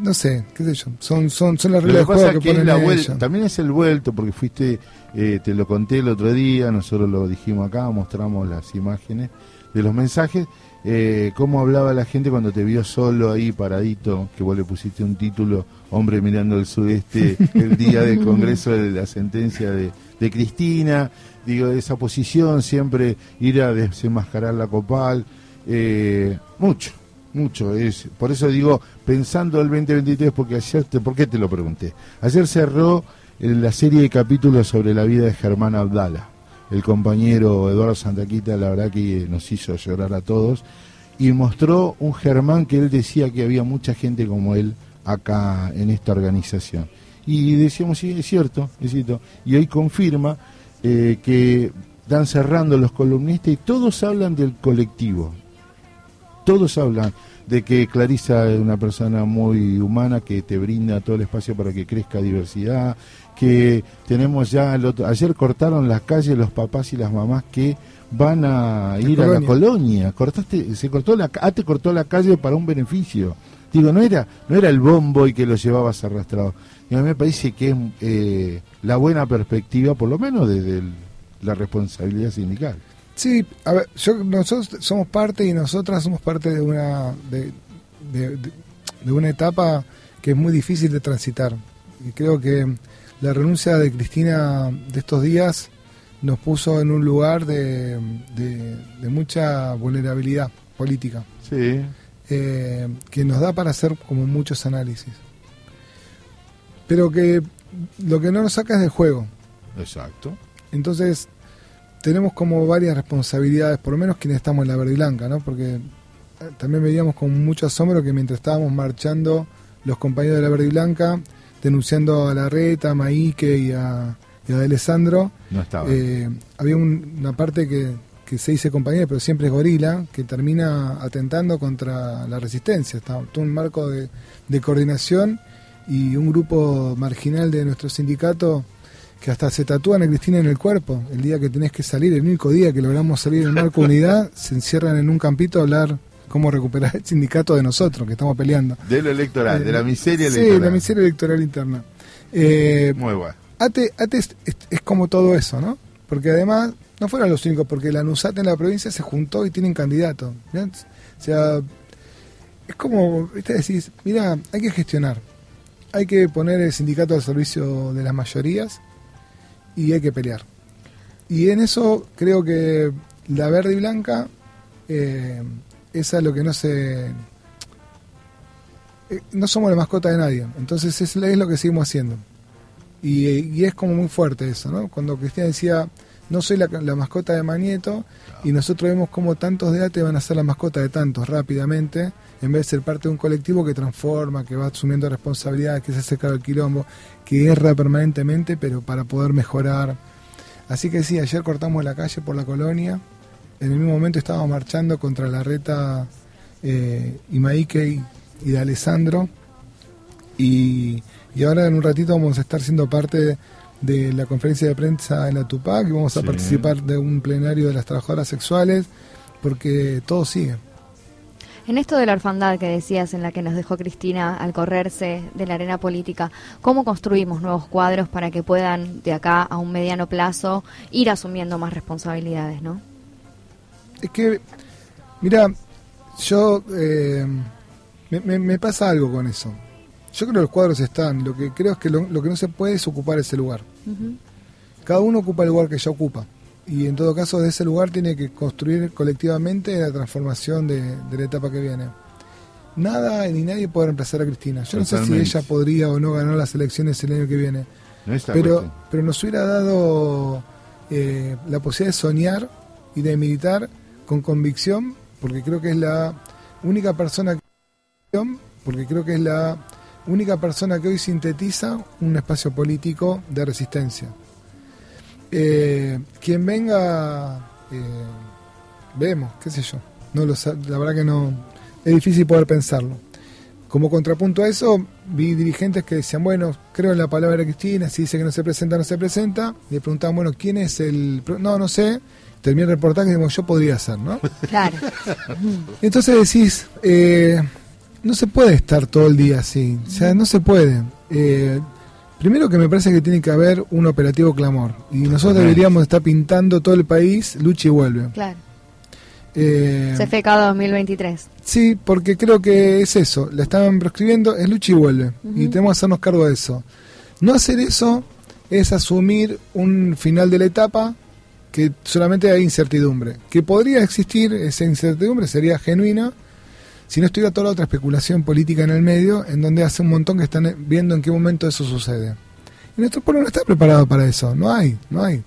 P: no sé, qué sé yo. Son, son, son las reglas
H: que
P: de juego que
H: que
P: ponen
H: la
P: ellos.
H: vuelta, también es el vuelto, porque fuiste, eh, te lo conté el otro día, nosotros lo dijimos acá, mostramos las imágenes de los mensajes, eh, cómo hablaba la gente cuando te vio solo ahí paradito, que vos le pusiste un título, Hombre mirando el sudeste, el día del Congreso de la sentencia de, de Cristina, digo, esa posición, siempre ir a desenmascarar la copal, eh, mucho, mucho. Es, por eso digo, pensando el 2023, porque ayer, te, ¿por qué te lo pregunté? Ayer cerró eh, la serie de capítulos sobre la vida de Germán Abdala. El compañero Eduardo Santaquita, la verdad que nos hizo llorar a todos. Y mostró un Germán que él decía que había mucha gente como él acá en esta organización. Y decíamos, sí, es cierto, es cierto. Y hoy confirma eh, que están cerrando los columnistas y todos hablan del colectivo, todos hablan de que Clarisa es una persona muy humana que te brinda todo el espacio para que crezca diversidad, que tenemos ya, el otro- ayer cortaron las calles los papás y las mamás que van a ir a la
P: colonia.
H: colonia, cortaste, se cortó la, ah, te cortó la calle para un beneficio. Digo, no era, no era el bombo y que lo llevabas arrastrado. Y a mí me parece que es eh, la buena perspectiva, por lo menos desde el- la responsabilidad sindical.
P: Sí, a ver, yo, nosotros somos parte y nosotras somos parte de una de, de- de- de una etapa que es muy difícil de transitar. Y creo que la renuncia de Cristina de estos días nos puso en un lugar de, de- de mucha vulnerabilidad política.
H: Sí.
P: eh, que nos da para hacer como muchos análisis. Pero que lo que no nos saca es del juego.
H: Exacto.
P: Entonces, tenemos como varias responsabilidades, por lo menos quienes estamos en la verde y blanca, ¿no? Porque eh, también veíamos con mucho asombro que mientras estábamos marchando los compañeros de la verde y blanca, denunciando a la reta, a Maike y a, y a Alessandro,
H: No estaba.
P: eh, había un- una parte que, que se dice compañera, pero siempre es gorila, que termina atentando contra la resistencia. Está todo un marco de, de coordinación y un grupo marginal de nuestro sindicato que hasta se tatúan a Cristina en el cuerpo. El día que tenés que salir, el único día que logramos salir en marco unidad, se encierran en un campito a hablar cómo recuperar el sindicato de nosotros, que estamos peleando.
H: De lo electoral, de la miseria
P: Sí,
H: electoral.
P: la miseria electoral interna. Eh,
H: Muy bueno.
P: ATE, ATE es, es- es como todo eso, ¿no? Porque además no fueron los únicos, porque la NUSAT en la provincia se juntó y tienen candidato. O sea, es como, ¿viste? decís, mira, hay que gestionar, hay que poner el sindicato al servicio de las mayorías y hay que pelear. Y en eso creo que la verde y blanca, eh, es lo que no se... eh, no somos la mascota de nadie, entonces es, es lo que seguimos haciendo. Y, es como muy fuerte eso, ¿no? Cuando Cristina decía, no soy la, mascota de Manieto, y nosotros vemos como tantos de ATE van a ser la mascota de tantos rápidamente, en vez de ser parte de un colectivo que transforma, que va asumiendo responsabilidades, que se hace cargo del quilombo, que erra permanentemente, pero para poder mejorar. Así que sí, ayer cortamos la calle por la colonia, en el mismo momento estábamos marchando contra la reta eh, Imaike y, y de Alessandro, y, y ahora en un ratito vamos a estar siendo parte de la conferencia de prensa en la Tupac y vamos a
H: Sí.
P: participar de un plenario de las trabajadoras sexuales porque todo sigue.
I: En esto de la orfandad que decías, en la que nos dejó Cristina al correrse de la arena política, ¿cómo construimos nuevos cuadros para que puedan, de acá a un mediano plazo, ir asumiendo más responsabilidades, no?
P: Es que, mira, yo eh, me, me- me pasa algo con eso. Yo creo que los cuadros están, lo que creo es que lo, lo que no se puede es ocupar ese lugar. Cada uno ocupa el lugar que ya ocupa. Y en todo caso, de ese lugar tiene que construir colectivamente la transformación de, de la etapa que viene. Nada ni nadie puede reemplazar a Cristina. Yo no sé si ella podría o no ganar las elecciones el año que viene.
H: No
P: pero,
H: cuestión.
P: pero nos hubiera dado eh, la posibilidad de soñar y de militar con convicción, porque creo que es la única persona que, porque creo que es la única persona que hoy sintetiza un espacio político de resistencia. Eh, quien venga, eh, vemos, qué sé yo. No lo la verdad que no es difícil poder pensarlo. Como contrapunto a eso, vi dirigentes que decían, bueno, creo en la palabra de Cristina, si dice que no se presenta, no se presenta. Y le preguntaban, bueno, ¿quién es el...? pro-?" No, no sé. Terminé el reportaje y digo, yo podría ser, ¿no?
I: Claro.
P: Entonces decís, eh, no se puede estar todo el día así, o sea, no se puede. Eh, primero que me parece que tiene que haber un operativo clamor, y nosotros deberíamos estar pintando todo el país, lucha y vuelve.
I: Claro.
P: Eh,
I: CFK 2023.
P: sí, porque creo que es eso, la estaban proscribiendo, es lucha y vuelve, y tenemos que hacernos cargo de eso. No hacer eso es asumir un final de la etapa que solamente hay incertidumbre. Que podría existir, esa incertidumbre sería genuina si no estuviera toda la otra especulación política en el medio, en donde hace un montón que están viendo en qué momento eso sucede. Y nuestro pueblo no está preparado para eso, no hay, no hay.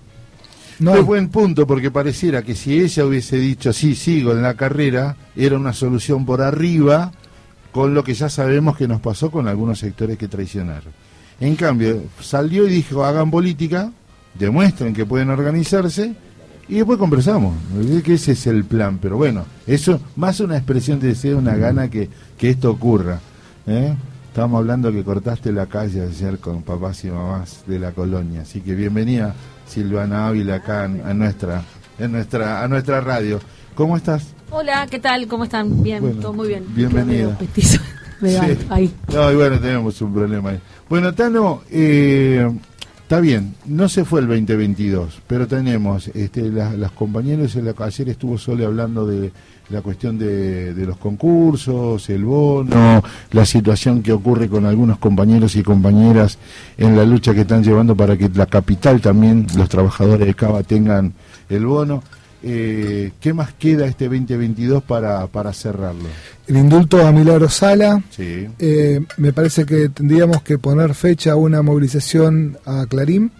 P: No hay.
H: buen punto, porque pareciera que si ella hubiese dicho sí, sigo en la carrera, era una solución por arriba, con lo que ya sabemos que nos pasó con algunos sectores que traicionaron. En cambio, salió y dijo, hagan política, demuestren que pueden organizarse, y después conversamos. Me que ese es el plan, pero bueno, eso más una expresión de deseo, una gana que, que esto ocurra. ¿eh? Estábamos hablando que cortaste la calle ayer con papás y mamás de la colonia, así que bienvenida Silvana Ávila acá en, a nuestra, en nuestra, a nuestra radio. ¿Cómo estás?
Q: Hola, ¿qué tal? ¿Cómo están? Bien,
H: Bueno,
Q: todo muy bien.
H: bienvenida. Sí.
Q: alto, ahí.
H: No, y bueno, tenemos un problema ahí. Bueno, Tano, eh, está bien, no se fue el 2022, pero tenemos, este, la- las compañeros, en la- ayer estuvo Sole hablando de la cuestión de, de los concursos, el bono, la situación que ocurre con algunos compañeros y compañeras en la lucha que están llevando para que la capital también, los trabajadores de Cava tengan el bono. Eh, ¿Qué más queda este 2022 para, para cerrarlo?
P: El indulto a Milagro Sala.
H: Sí.
P: Eh, me parece que tendríamos que poner fecha a una movilización a Clarín.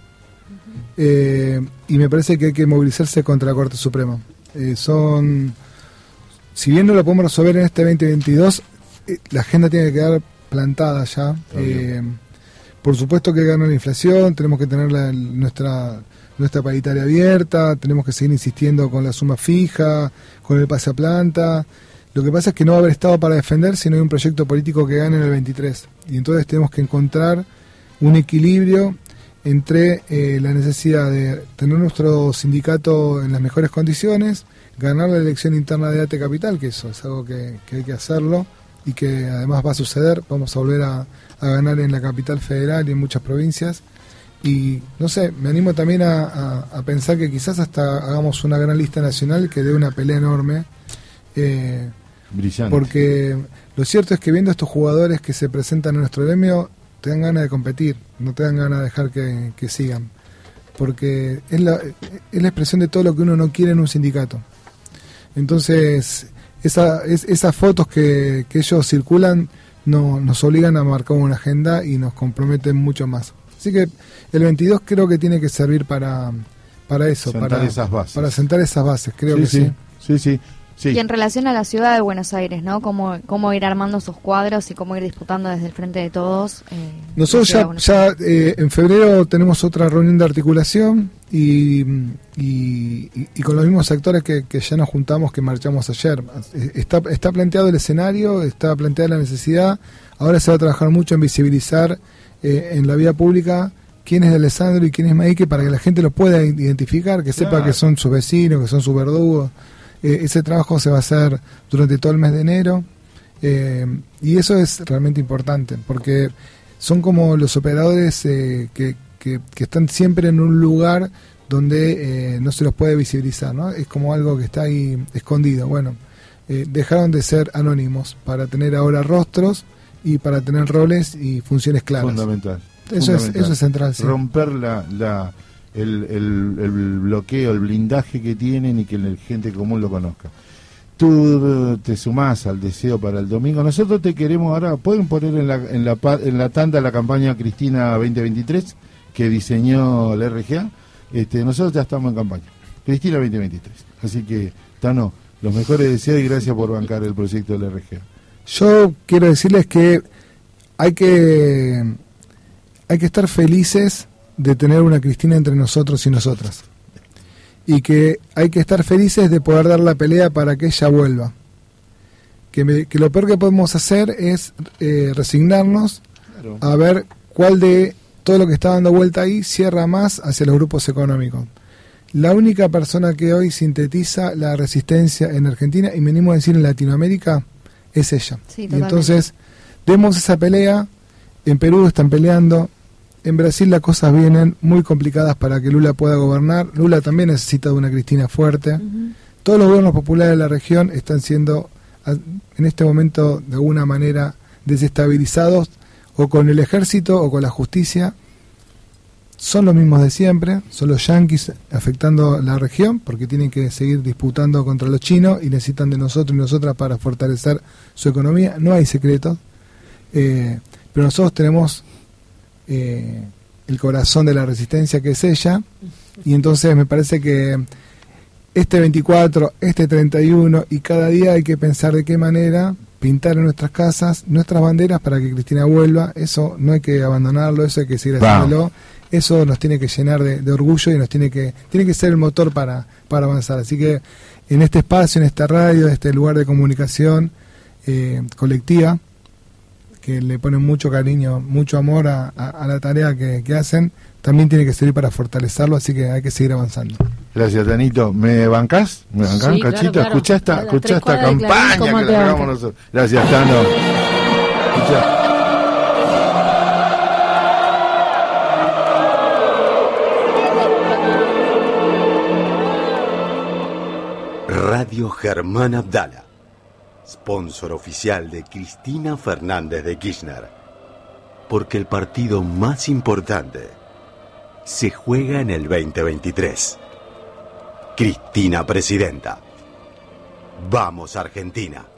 P: Eh, y me parece que hay que movilizarse contra la Corte Suprema. Son. Si bien no lo podemos resolver en este 2022, eh, la agenda tiene que quedar plantada ya. Por supuesto que gana la inflación, tenemos que tener la- nuestra nuestra paritaria abierta, tenemos que seguir insistiendo con la suma fija, con el pase a planta. Lo que pasa es que no va a haber Estado para defender si no hay un proyecto político que gane en el 23. Y entonces tenemos que encontrar un equilibrio entre eh, la necesidad de tener nuestro sindicato en las mejores condiciones, ganar la elección interna de ATE Capital, que eso es algo que, hay que hacerlo y que además va a suceder, vamos a volver a ganar en la capital federal y en muchas provincias. Y no sé, me animo también a, a- a pensar que quizás hasta hagamos una gran lista nacional que dé una pelea enorme. eh,
H: Brillante.
P: porque lo cierto es que viendo estos jugadores que se presentan en nuestro gremio, te dan ganas de competir, no te dan ganas de dejar que, que sigan. Porque es la, es la expresión de todo lo que uno no quiere en un sindicato. Entonces, esa, es- esas fotos que, que ellos circulan no, nos obligan a marcar una agenda y nos comprometen mucho más. Así que el 22 creo que tiene que servir para, para eso,
H: Sentar
P: para,
H: esas bases.
P: para sentar esas bases, creo
H: Sí,
P: que sí.
H: sí, sí, sí.
I: Y en relación a la ciudad de Buenos Aires, ¿no? Cómo, cómo ir armando sus cuadros y cómo ir disputando desde el frente de todos. eh,
P: Nosotros ya, eh, en febrero tenemos otra reunión de articulación y, y- y- y con los mismos actores que, que ya nos juntamos, que marchamos ayer. Está, está planteado el escenario, está planteada la necesidad. Ahora se va a trabajar mucho en visibilizar eh, en la vía pública quién es de Alessandro y quién es Maike para que la gente lo pueda identificar, que sepa
H: Claro.
P: que son sus vecinos, que son sus verdugos. Eh, ese trabajo se va a hacer durante todo el mes de enero eh, y eso es realmente importante porque son como los operadores eh, que, que- que están siempre en un lugar donde eh, no se los puede visibilizar, ¿no? Es como algo que está ahí escondido. Bueno, eh, dejaron de ser anónimos para tener ahora rostros y para tener roles y funciones claras.
H: Fundamental.
P: Eso es, eso es central, sí.
H: Romper la, la, el, el- el bloqueo, el blindaje que tienen y que la gente común lo conozca. Tú eh, te sumás al deseo para el domingo. Nosotros te queremos ahora, pueden poner en la, en la, en la tanda la campaña Cristina 2023 que diseñó la RGA. Este, nosotros ya estamos en campaña. Cristina 2023. Así que, Tano, los mejores deseos y gracias por bancar el proyecto de la RGA.
P: Yo quiero decirles que hay que hay que estar felices de tener una Cristina entre nosotros y nosotras. Y que hay que estar felices de poder dar la pelea para que ella vuelva. Que, me- que lo peor que podemos hacer es eh, resignarnos a ver cuál de todo lo que está dando vuelta ahí cierra más hacia los grupos económicos. La única persona que hoy sintetiza la resistencia en Argentina, y me animo a decir en Latinoamérica, es ella.
I: Sí,
P: y entonces, demos esa pelea. En Perú están peleando. En Brasil las cosas vienen muy complicadas para que Lula pueda gobernar. Lula también necesita de una Cristina fuerte. Todos los gobiernos populares de la región están siendo, en este momento, de alguna manera, desestabilizados o con el ejército o con la justicia. Son los mismos de siempre, son los yanquis afectando la región porque tienen que seguir disputando contra los chinos y necesitan de nosotros y nosotras para fortalecer su economía. No hay secretos, eh, pero nosotros tenemos eh, el corazón de la resistencia que es ella y entonces me parece que este 24, este 31 y cada día hay que pensar de qué manera pintar en nuestras casas nuestras banderas para que Cristina vuelva. Eso no hay que abandonarlo, eso hay que seguir haciéndolo. Eso nos tiene que llenar de, de orgullo y nos tiene que tiene que ser el motor para, para avanzar. Así que en este espacio, en esta radio, en este lugar de comunicación eh, colectiva, que le ponen mucho cariño, mucho amor a, a- a la tarea que, que hacen, también tiene que servir para fortalecerlo, así que hay que seguir avanzando.
H: Gracias, Danito. ¿Me bancás? ¿Me bancás,
P: Sí,
H: cachito?
P: claro.
H: Escuchá esta, escuchá esta campaña
P: ¿cómo
H: que la hagamos nosotros. Gracias, Tano. Escuchá.
C: Radio Germán Abdala, sponsor oficial de Cristina Fernández de Kirchner. Porque el partido más importante se juega en el 2023. Cristina Presidenta. Vamos Argentina.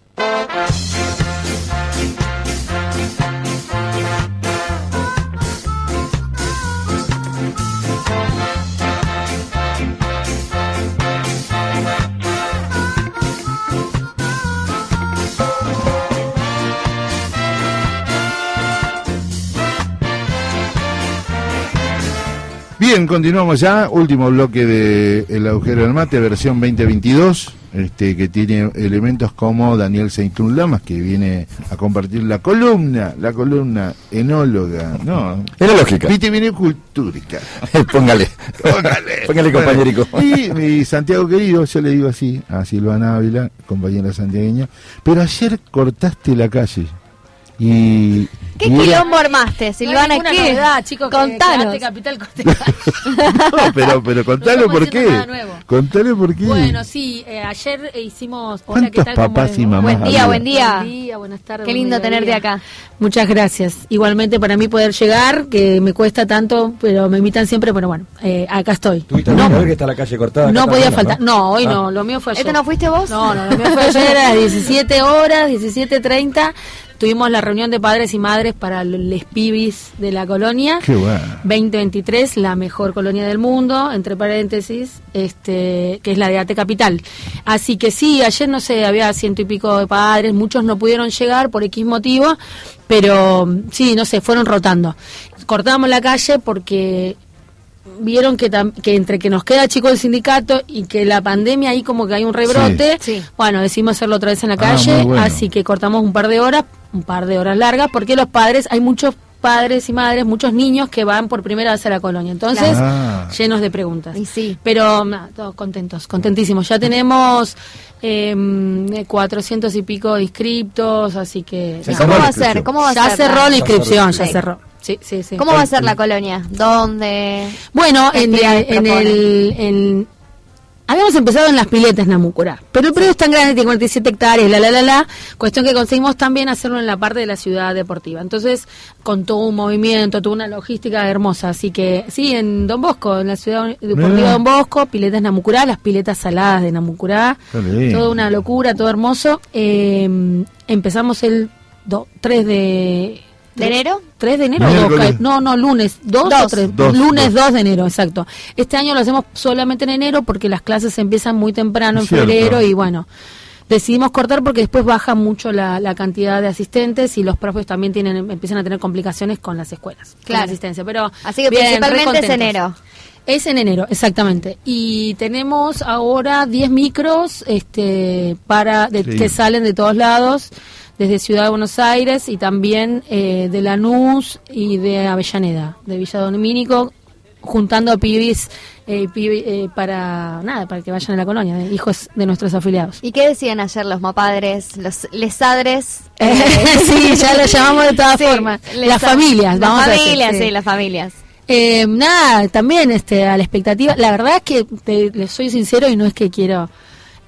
H: Bien, continuamos ya. Último bloque de El Agujero del Mate, versión 2022, este, que tiene elementos como Daniel Seitún Lamas, que viene a compartir la columna, la columna enóloga, ¿no?
R: Enológica.
H: Vitivinicultúrica.
R: Póngale.
H: Póngale.
R: Póngale, compañerico.
H: Y mi Santiago querido, yo le digo así, a Silvana Ávila, compañera santiagueña, pero ayer cortaste la calle. Y.
I: ¿Qué
H: y era-
I: quilombo armaste, Silvana?
Q: ninguna
I: ¿Qué?
Q: novedad, chicos, que
I: Contanos.
Q: Arte Capital
H: No, pero, pero contale
Q: estamos
H: por qué.
Q: nada nuevo.
H: Contale por qué.
Q: Bueno, sí, eh, ayer hicimos... Hola, ¿qué
H: ¿Cuántos
Q: tal? ¿Cómo
H: papás y mamás
I: Buen día, buen día.
Q: Buen día, buenas tardes.
I: Qué lindo
Q: mediodía.
I: tenerte acá.
Q: Muchas gracias. Igualmente para mí poder llegar, que me cuesta tanto, pero me invitan siempre, pero bueno, eh, acá estoy.
R: Tuviste no, ver que está la calle cortada.
Q: No podía faltar. No, hoy
R: Ah.
Q: no, lo mío fue ayer.
I: ¿Este no fuiste vos?
Q: No, no, lo mío fue ayer a las 17 horas, 17.30. Tuvimos la reunión de padres y madres para los pibis de la colonia.
H: Qué bueno.
Q: 2023, la mejor colonia del mundo, entre paréntesis, este, que es la de Ate Capital. Así que sí, ayer no sé, había ciento y pico de padres, muchos no pudieron llegar por X motivo, pero sí, no sé, fueron rotando. Cortamos la calle porque vieron que, tam- que entre que nos queda chico el sindicato y que la pandemia ahí como que hay un rebrote, bueno, decidimos hacerlo otra vez en la
H: Ah,
Q: calle,
H: bueno.
Q: así que cortamos un par de horas, un par de horas largas, porque los padres, hay muchos padres y madres, muchos niños que van por primera vez a la colonia, entonces.
H: Ah.
Q: llenos de preguntas. Pero nada, todos contentos, contentísimos. Ya tenemos eh, 400 y pico de inscriptos, así que...
I: ¿Y cómo va a ser? ¿Cómo va a
Q: ya
I: ser?
Q: cerró la
I: Ya
Q: inscripción, ya cerró. Sí, sí, sí.
I: ¿Cómo va a ser la colonia? ¿Dónde?
Q: Bueno,
I: ¿Qué
Q: en, el... en- Habíamos empezado en las piletas Namucurá, pero el predio es tan grande, tiene 47 hectáreas, la, la, la, la, cuestión que conseguimos también hacerlo en la parte de la ciudad deportiva. Entonces, con todo un movimiento, toda una logística hermosa. Así que, sí, en Don Bosco, en la ciudad deportiva de Don Bosco, piletas Namucurá, las piletas saladas de Namucurá, toda una locura, todo hermoso. Eh, empezamos el do- 3 de...
I: ¿De enero?
Q: 3 de enero
H: Miércoles.
Q: dos, no, no, lunes, 2 o
I: Dos.
Q: 3,
H: Dos,
Q: lunes
H: dos.
Q: 2 de enero, exacto. Este año lo hacemos solamente en enero porque las clases empiezan muy temprano en
H: Cierto.
Q: febrero y bueno, decidimos cortar porque después baja mucho la, la cantidad de asistentes y los profes también tienen empiezan a tener complicaciones con las escuelas, con la
I: Claro.
Q: asistencia, pero
I: Así que
Q: bien,
I: principalmente es enero.
Q: Es en enero, exactamente. Y tenemos ahora 10 micros este, para de-
H: Sí.
Q: que salen de todos lados, desde Ciudad de Buenos Aires y también eh, de Lanús y de Avellaneda, de Villa Domínico, juntando pibis, eh, pibi- eh, para nada, para que vayan a la colonia, de hijos de nuestros afiliados.
I: ¿Y qué decían ayer los mapadres, los lesadres?
Q: sí, ya lo llamamos de todas
I: Sí,
Q: formas. Las familias,
I: Las
Q: vamos a decir,
I: familias,
Q: sí.
I: sí, las familias.
Q: Eh, nada, también este, a la expectativa. La verdad es que te, les soy sincero y no es que quiero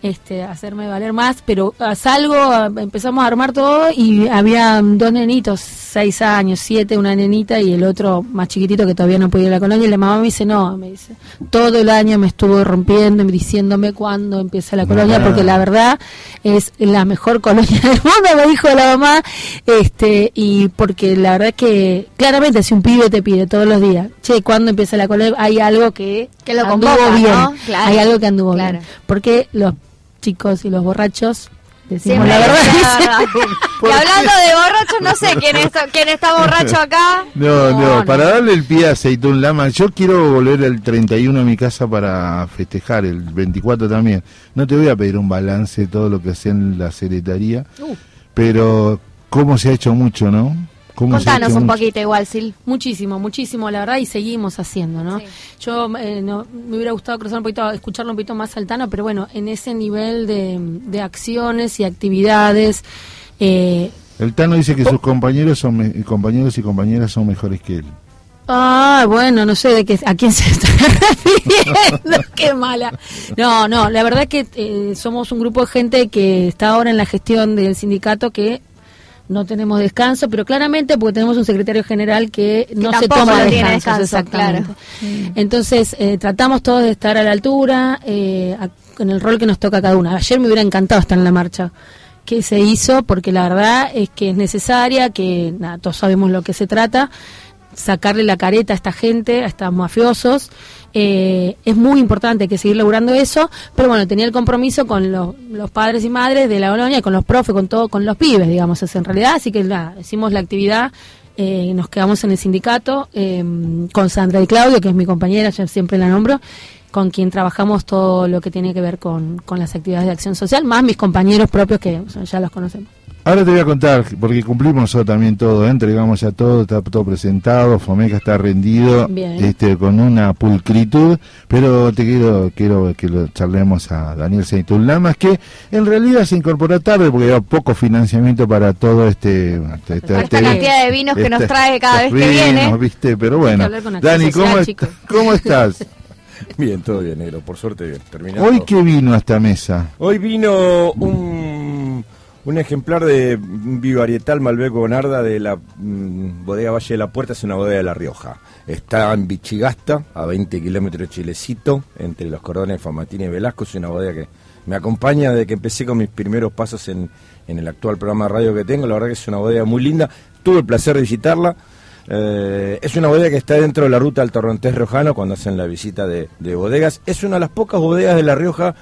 Q: este, hacerme valer más, pero ah, salgo, ah, empezamos a armar todo y había dos nenitos, seis años, siete, una nenita y el otro más chiquitito que todavía no podía ir a la colonia. Y la mamá me dice, no, me dice, todo el año me estuvo rompiendo y diciéndome cuándo empieza la colonia,
H: Ah.
Q: porque la verdad es la mejor colonia del mundo, me dijo la mamá, este, y porque la verdad es que claramente si un pibe te pide todos los días, che, ¿cuándo empieza la colonia? Hay algo que,
I: Que lo
Q: anduvo
I: convoca,
Q: bien,
I: ¿no? Claro.
Q: hay algo que anduvo
I: Claro.
Q: bien, porque los chicos y los borrachos decimos
I: Siempre
Q: la verdad.
I: y hablando de borrachos, no sé quién está, quién está borracho acá.
H: No, no, para darle el pie a Aceitún Lama, yo quiero volver el 31 a mi casa para festejar, el 24 también. No te voy a pedir un balance de todo lo que hacía en la secretaría,
Q: Uh.
H: pero cómo se ha hecho mucho, ¿no? ¿Cómo se ha
I: Contanos un poquito igual, Sil.
Q: Muchísimo, muchísimo, la verdad, y seguimos haciendo, ¿no? Yo eh, no, me hubiera gustado cruzar un poquito, escucharlo un poquito más altano, pero bueno, en ese nivel de, de acciones y actividades, eh,
H: El Tano dice que sus compañeros son compañeros y compañeras son mejores que él.
Q: Ah, bueno, no sé de qué, a quién se está refiriendo, qué mala. No, no, la verdad que eh, somos un grupo de gente que está ahora en la gestión del sindicato que no tenemos descanso, pero claramente porque tenemos un secretario general que no se toma
I: no tiene
Q: descansos,
I: descanso,
Q: exactamente.
I: claro.
Q: Entonces, eh, tratamos todos de estar a la altura, eh, a- en el rol que nos toca a cada una. Ayer me hubiera encantado estar en la marcha que se hizo, porque la verdad es que es necesaria, que nada, todos sabemos lo que se trata, sacarle la careta a esta gente, a estos mafiosos. Eh, es muy importante que seguir logrando eso, pero bueno, tenía el compromiso con los, padres y madres de la colonia, con los profes, con todo, con los pibes, digamos, es en realidad. Así que nada, hicimos la actividad, eh, nos quedamos en el sindicato eh, con Sandra y Claudio, que es mi compañera, yo siempre la nombro, con quien trabajamos todo lo que tiene que ver con, con las actividades de acción social, más mis compañeros propios que ya los conocemos.
H: Ahora te voy a contar, porque cumplimos nosotros también todo, ¿eh? entregamos ya todo, está todo presentado, Fomeca está rendido,
Q: Bien.
H: este, con una pulcritud, pero te quiero, quiero que lo charlemos a Daniel Seitún Lamas, que en realidad se incorporó tarde porque había poco financiamiento para todo este... este- este-
I: Esta cantidad de vinos que nos
H: este-
I: trae cada vez que viene.
H: ¿viste? Pero bueno, Dani, ¿cómo, est-. ¿cómo estás?
R: Bien, todo bien, negro, por suerte bien. Terminando.
H: Hoy qué vino a esta mesa.
R: Hoy vino un, un ejemplar de Vivarietal Malbec Bonarda de la mm, bodega Valle de la Puerta, es una bodega de La Rioja. Está en Bichigasta, a 20 kilómetros de Chilecito, entre los cordones Famatina y Velasco. Es una bodega que me acompaña desde que empecé con mis primeros pasos en, en el actual programa de radio que tengo. La verdad que es una bodega muy linda. Tuve el placer de visitarla. Eh, es una bodega que está dentro de la ruta del Torrontés Riojano cuando hacen la visita de, de bodegas. Es una de las pocas bodegas de La Rioja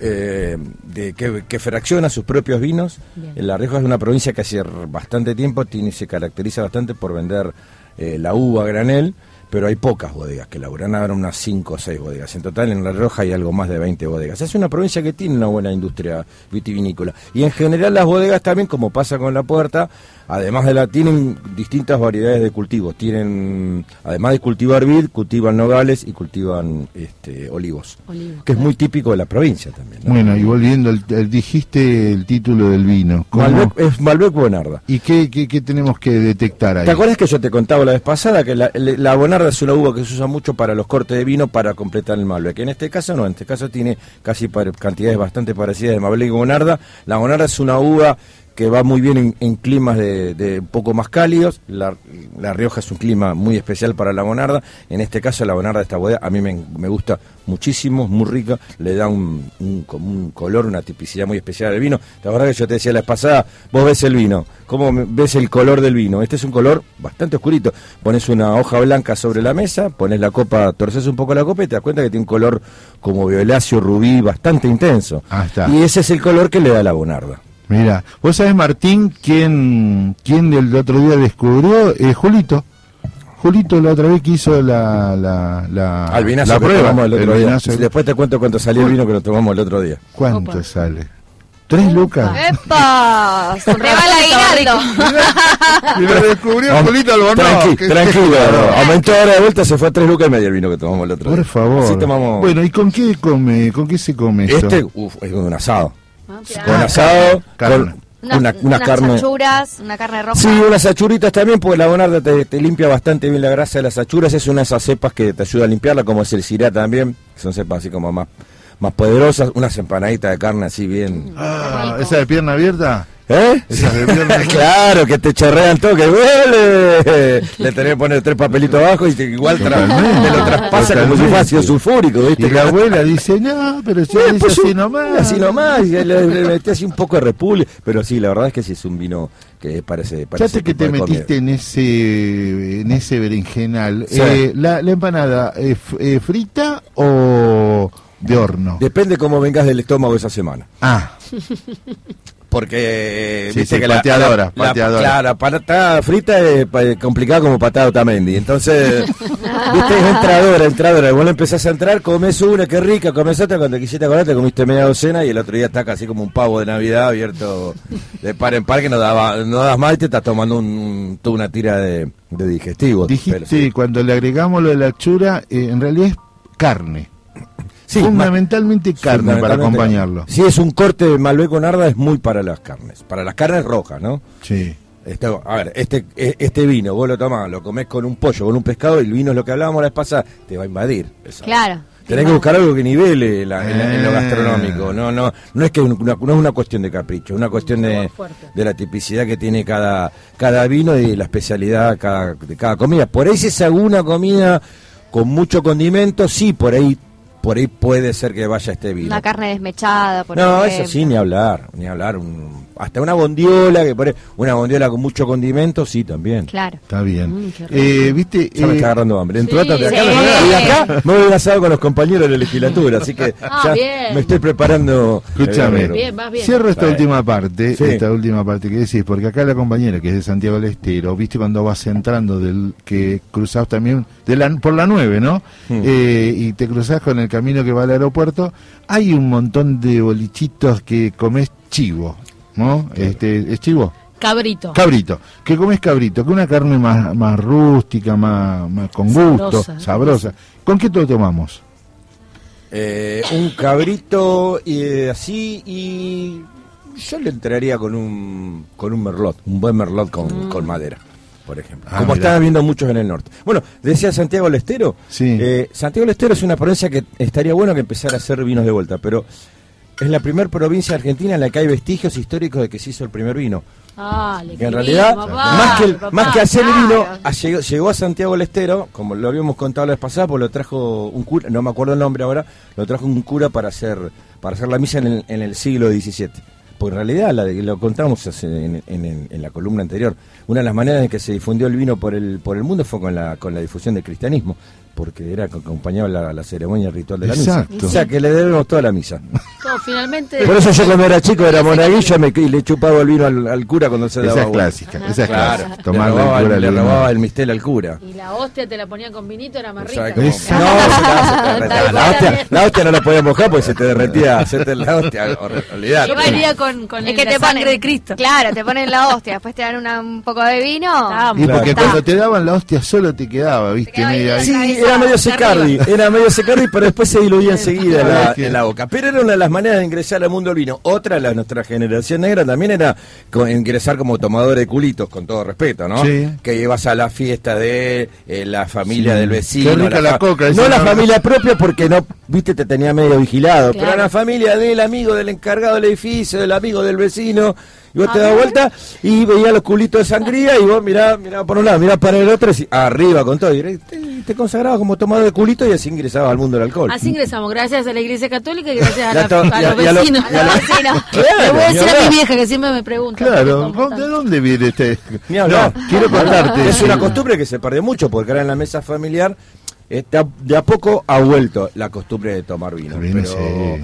R: eh, de, que, que fracciona sus propios vinos. La Rioja es una provincia que hace bastante tiempo tiene, se caracteriza bastante por vender eh, la uva a granel, pero hay pocas bodegas que laburan, ahora unas 5 o 6 bodegas. En total en La Rioja hay algo más de 20 bodegas. Es una provincia que tiene una buena industria vitivinícola. Y en general las bodegas también, como pasa con La Puerta, además de la, tienen distintas variedades de cultivos. Tienen, además de cultivar vid, cultivan nogales y cultivan este, olivos,
Q: Olivos,
R: que es muy típico de la provincia también. ¿no?
H: Bueno, y volviendo, el, el- dijiste el título del vino. ¿Cómo-
R: Malbec, es Malbec Bonarda.
H: ¿Y qué, qué, qué tenemos que detectar ahí?
R: ¿Te acuerdas que yo te contaba la vez pasada que la, la- la bonarda es una uva que se usa mucho para los cortes de vino para completar el Malbec? En este caso no, en este caso tiene casi cantidades bastante parecidas de Malbec y bonarda. La bonarda es una uva que va muy bien en, en climas de, de un poco más cálidos. La, la Rioja es un clima muy especial para la bonarda. En este caso la bonarda de esta bodega a mí me, me gusta muchísimo, es muy rica, le da un, un, como un color, una tipicidad muy especial al vino. La verdad que yo te decía la vez pasada, vos ves el vino, ¿cómo ves el color del vino? Este es un color bastante oscurito. Pones una hoja blanca sobre la mesa, pones la copa, torces un poco la copa y te das cuenta que tiene un color como violáceo, rubí, bastante intenso.
H: Ah, está.
R: Y ese es el color que le da la bonarda.
H: Mira, vos sabés, Martín, quién, quién del otro día descubrió, Eh, Julito. Julito la otra vez que hizo la, la, la,
R: Al vinazo
H: la
R: que
H: prueba.
R: el otro
H: el
R: día.
H: vinazo.
R: Después te cuento cuánto salió el vino que lo tomamos el otro día.
H: ¿Cuánto sale? ¿Tres lucas?
I: ¡Epa! Se va el aguinaldo.
H: Y lo descubrió Julito Albornoz.
R: Tranqui-
H: que-
R: tranquilo,
H: que-
R: aumentó ahora de vuelta, se fue a tres lucas y media el vino que tomamos el otro
H: Por
R: día.
H: favor.
R: Así tomamos.
H: Bueno, ¿y con qué come? ¿Con qué se come esto?
R: Este, uff, es un asado.
I: Ah,
R: Con asado,
H: carne.
R: con
I: Unas,
R: una, una
I: unas
R: carne.
I: achuras, una carne roja.
R: Sí, unas achuritas también, porque la bonarda te, te limpia bastante bien la grasa de las achuras. Es una de esas cepas que te ayuda a limpiarla, como es el cirá también. que Son cepas así como más, más poderosas. Unas empanaditas de carne así bien.
H: Ah, ¿Esa de pierna abierta?
R: ¿Eh? Claro, que te chorrean todo, que duele. Le tenés que poner tres papelitos abajo y te, igual te lo traspasa como fuera ácido sulfúrico, ¿viste?
H: Y la abuela dice, no, pero si
R: Eh,
H: dice
R: pues,
H: así nomás.
R: Así nomás, y le, le metí así un poco de repulgue. Pero sí, la verdad es que sí es un vino que parece. parece
H: que te metiste en ese en ese berenjenal.
R: Sí.
H: Eh, la, ¿La empanada eh, eh, frita o de horno?
R: Depende cómo vengas del estómago esa semana.
H: Ah,
R: Porque,
H: Sí,
R: viste
H: sí,
R: que la,
H: pateadora,
R: la- la-
H: pateadora.
R: claro, la patada frita es pa- complicada como patada Otamendi. Entonces, viste, es entradora, entradora. Vos le empezás a entrar, comes una, qué rica, comes otra, cuando quisiste acordar te comiste media docena y el otro día está casi como un pavo de Navidad abierto de par en par que no, daba, no das más y te estás tomando un, toda una tira de, de digestivos.
H: dijiste
R: Pero sí.
H: cuando le agregamos lo de la chura, eh, en realidad es carne.
R: Sí,
H: fundamentalmente carne para acompañarlo.
R: Si es un corte de Malbec con Narda, es muy para las carnes. Para las carnes rojas, ¿no?
H: Sí.
R: Este, a ver, este, eh, este vino, vos lo tomás, lo comés con un pollo, con un pescado, y el vino es lo que hablábamos la vez pasada, te va a invadir. Eso.
I: Claro.
R: Tenés que buscar algo que nivele la- en, en lo
H: Eh.
R: gastronómico. No, no, no es que una, no es una cuestión de capricho, es una cuestión de, de la tipicidad que tiene cada, cada vino y la especialidad cada- de cada comida. Por ahí si es alguna comida con mucho condimento, sí, por ahí, por ahí puede ser que vaya este vino.
I: Una carne desmechada, por
R: no,
I: ejemplo.
R: eso sí, ni hablar, ni hablar. un- hasta una bondiola, que por ahí- una bondiola con mucho condimento, sí, también.
I: Claro.
H: Está bien.
I: Mm.
H: Eh, ¿Viste?
R: Ya me
H: Eh,
R: está agarrando hambre. Dentro
H: Sí,
R: de acá,
H: sí.
R: me- de acá me voy a asado con los compañeros de la legislatura, así que
Q: Ah,
R: ya
Q: bien.
R: me estoy preparando.
H: Escúchame,
R: eh,
Q: bien.
H: cierro esta última parte,
R: Sí.
H: esta última parte que decís, porque acá la compañera que es de Santiago del Estero, viste cuando vas entrando del que cruzás también de la, por la 9, ¿no?
R: Hmm.
H: Eh, y te cruzás con el camino que va al aeropuerto, hay un montón de bolichitos que comes chivo, ¿no? Este, ¿Es chivo?
Q: Cabrito.
H: Cabrito, que comes cabrito, que una carne más, más rústica, más, más con gusto,
Q: Sabrosa.
H: sabrosa. ¿Con qué todo tomamos?
R: eh, un cabrito y eh, así y yo le entraría con un con un merlot, un buen merlot con, con madera. Por ejemplo,
H: Ah,
R: como
H: mirá.
R: están viendo muchos en el norte. Bueno, decía Santiago del Estero.
H: Sí.
R: Eh, Santiago del Estero es una provincia que estaría bueno que empezara a hacer vinos de vuelta, pero es la primera provincia argentina en la que hay vestigios históricos de que se hizo el primer vino.
Q: Ah,
R: Que en realidad,
Q: papá,
R: más que, el-
Q: papá,
R: más que hacer el vino, a- llegó, llegó a Santiago del Estero, como lo habíamos contado la vez pasada, pues lo trajo un cura, no me acuerdo el nombre ahora, lo trajo un cura para hacer para hacer la misa en el, en el siglo XVII. Porque en realidad, lo contamos en- en la columna anterior, una de las maneras en que se difundió el vino por el, por el mundo fue con la, con la difusión del cristianismo, porque era que acompañaba la, la ceremonia ritual de la
H: Exacto.
R: misa. O sea, que le debemos toda la misa.
Q: No, finalmente.
R: Por eso yo cuando era chico era monaguillo me, y le chupaba el vino al, al cura cuando se
H: Esa
R: daba
H: es
R: vuelta.
H: clásica, esa es
R: Claro,
H: clásica.
R: le robaba,
H: el cura
R: le robaba el mistel al cura.
Q: Y la hostia te la ponían con vinito, era más rica.
R: No, se te- se te la, hostia, la hostia no la podías mojar porque se te derretía. Hacerte la hostia, olvidate.
Q: Yo venía con, con
I: Es que
Q: la
I: te
Q: sangre
I: ponen,
Q: de Cristo.
I: Claro, te ponen la hostia, después te dan una- un poco de vino.
H: Y porque cuando te daban la hostia solo te quedaba, ¿viste? Medio ahí.
R: Sí, era medio secardi, era medio secardi, pero después se diluía enseguida en la, en la boca. Pero era una de las maneras de ingresar al mundo del vino. Otra, la nuestra generación negra, también era ingresar como tomador de culitos, con todo respeto, ¿no?
H: Sí.
R: Que ibas a la fiesta de eh, la familia
H: Sí.
R: del vecino.
H: Qué rica la coca,
R: No la familia propia porque no, viste, te tenía medio vigilado.
Q: Claro.
R: Pero la familia del amigo del encargado del edificio, del amigo del vecino. Y vos
Q: A
R: te das vuelta y veías los culitos de sangría y vos mirá, mirá por un lado, mirá para el otro y arriba con todo. Y te, te consagrabas como tomador de culito y así ingresabas al mundo del alcohol.
Q: Así ingresamos, gracias a la Iglesia Católica y gracias a, la- a
R: y a-
Q: los
R: y a lo-
Q: vecinos.
R: y a lo-
Q: Le voy a
R: Claro,
Q: decir a mi vieja que siempre me pregunta.
H: Claro, ¿de dónde viene este? No, quiero contarte.
R: Es una costumbre que se perdió mucho porque ahora en la mesa familiar está, de a poco ha vuelto la costumbre de tomar vino.
H: Vino,
R: pero,
H: sí.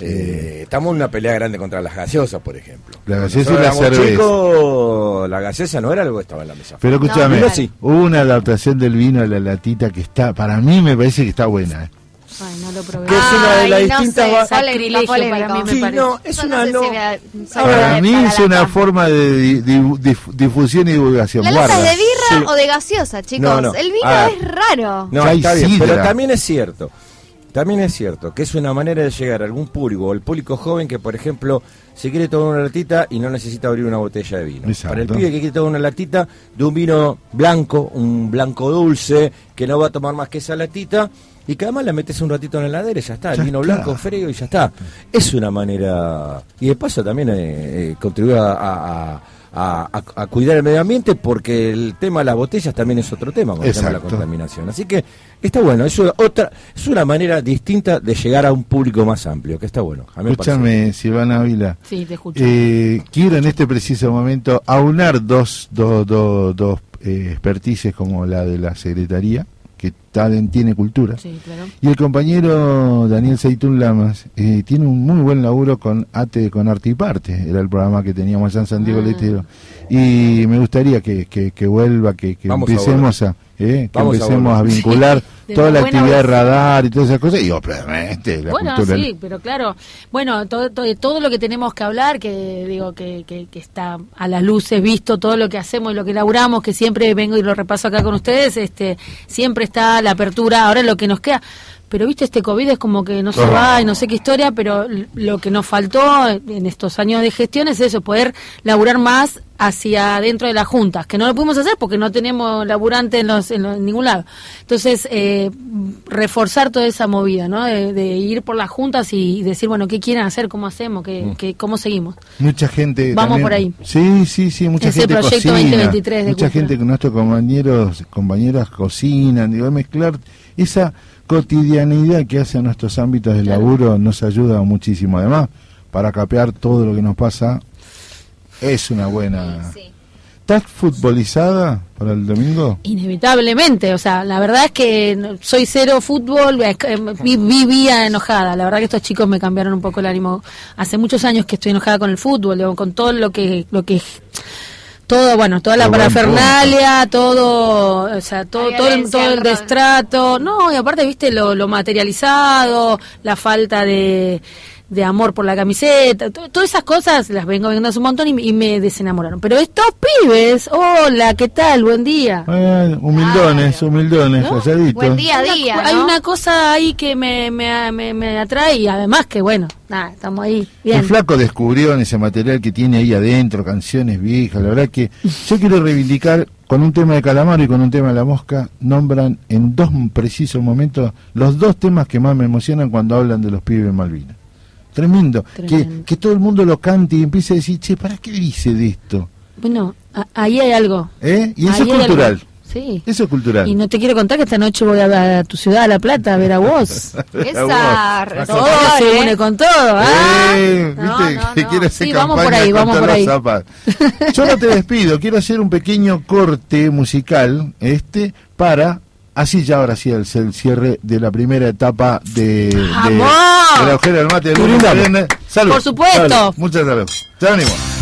R: Eh, estamos en una pelea grande contra las gaseosas, por ejemplo.
H: La gaseosa y la cerveza.
R: chicos, la gaseosa no era algo que estaba en la mesa.
H: Pero escúchame,
R: sí.
H: hubo una adaptación del vino a la latita que está, para mí me parece que está buena. ¿eh?
Q: Ay, no lo probé.
R: Que es una de las
I: Ay, no
R: distintas
I: sé,
Q: Sacrilegio para mí me
R: Sí,
Q: parece.
R: no, es
I: Yo
R: una
I: no sé
R: no.
I: si me- soy
H: Para mí
I: para
H: es una forma de di- di- dif- difusión y divulgación.
I: ¿La lata es de birra
R: Sí.
I: o de gaseosa, chicos?
R: No, no.
I: El vino
R: Ah.
I: es raro.
R: No, está bien, pero también es cierto. También es cierto que es una manera de llegar a algún público, o el público joven que, por ejemplo, se quiere tomar una latita y no necesita abrir una botella de vino.
H: Exacto.
R: Para el pibe que quiere tomar una latita de un vino blanco, un blanco dulce, que no va a tomar más que esa latita, y que además la metes un ratito en la heladera y ya está, el vino
H: está.
R: blanco frío y ya está. Es una manera... Y de paso también eh, eh, contribuye a, a- a- a- a cuidar el medio ambiente porque el tema de las botellas también es otro tema con el tema de la contaminación. Así que está bueno, es una, otra, es una manera distinta de llegar a un público más amplio, que está bueno.
H: Escúchame, Silvana Ávila.
Q: Sí, te escucho.
H: Eh, quiero en este preciso momento aunar dos, dos, dos, dos eh, expertices como la de la Secretaría, que tal- tiene cultura,
Q: Sí, claro.
H: y el compañero Daniel Seitún Lamas eh, tiene un muy buen laburo con ATE, con Arte y Parte, era el programa que teníamos allá en San Diego
Q: Ah.
H: del Estero. Y me gustaría que, que, que vuelva, que, que
R: Vamos a
H: empecemos a, eh, que
R: a
H: empecemos a,
R: volver.
H: vincular
Q: De
H: toda la actividad de radar y todas esas cosas, y obviamente la
Q: bueno,
H: cultura.
Q: sí, pero claro, bueno, todo, todo, todo lo que tenemos que hablar, que digo que, que, que está a las luces visto, todo lo que hacemos y lo que laburamos, que siempre vengo y lo repaso acá con ustedes, este, siempre está la apertura, ahora lo que nos queda. Pero viste, este COVID es como que no se va y no sé qué historia, pero lo que nos faltó en estos años de gestión es eso, poder laburar más hacia dentro de las juntas, que no lo pudimos hacer porque no tenemos laburante en, los, en, los- en ningún lado. Entonces, eh, reforzar toda esa movida, ¿no? De, de ir por las juntas y decir, bueno, ¿qué quieren hacer? ¿Cómo hacemos? ¿Qué,
S: Mm.
Q: qué- ¿Cómo seguimos?
S: Mucha gente.
Q: Vamos
S: también-
Q: por ahí.
S: Sí, sí, sí, mucha
Q: Ese
S: gente
Q: proyecto
S: cocina.
Q: 2023 de
S: mucha
Q: cultura.
S: gente que nuestros compañeros, compañeras cocinan. Digo, mezclar esa cotidianidad que hace a nuestros ámbitos de laburo nos ayuda muchísimo. Además, para capear todo lo que nos pasa, es una buena. ¿Estás futbolizada para el domingo?
Q: Inevitablemente, o sea, la verdad es que soy cero fútbol, vi- vivía enojada, la verdad que estos chicos me cambiaron un poco el ánimo. Hace muchos años que estoy enojada con el fútbol, digo, con todo lo que lo que todo, bueno, toda la parafernalia, todo, o sea, todo todo el, todo el destrato, no, y aparte, viste, lo, lo materializado, la falta de de amor por la camiseta, to- todas esas cosas las vengo viendo hace un montón y, me- y me desenamoraron. Pero estos pibes, hola, ¿qué tal? Buen día.
S: Eh, humildones, humildones, calladitos.
I: Buen día
Q: una
I: día, ¿no?
Q: Hay una cosa ahí que me, me, me, me atrae y además que, bueno, nada, estamos ahí, bien.
S: El flaco descubrió en ese material que tiene ahí adentro, canciones viejas. La verdad que yo quiero reivindicar con un tema de Calamaro y con un tema de La Mosca, nombran en dos precisos momentos los dos temas que más me emocionan cuando hablan de los pibes en Malvinas. Tremendo. Que,
Q: Tremendo.
S: que todo el mundo lo cante y empiece a decir, che, ¿para qué dice de esto?
Q: Bueno, a- ahí hay algo.
S: ¿Eh? Y eso
Q: Ahí
S: es cultural.
Q: algo. Sí.
S: Eso es cultural.
Q: Y no te quiero contar que esta noche voy a, a tu ciudad, a La Plata, a ver a vos.
I: Esa
Q: Todo se une con todo, ¿ah?
S: Eh,
Q: No,
S: ¿Viste?
Q: no,
S: que
Q: no.
S: quiere hacer
Q: Sí, vamos por ahí, vamos por ahí.
S: Yo no te despido, quiero hacer un pequeño corte musical este para así ya ahora sí el, el cierre de la primera etapa de, de,
Q: ¡Vamos!
S: de la agujera del mate del lunes. Salud.
Q: Por supuesto.
S: Salud. Muchas gracias. Ya venimos.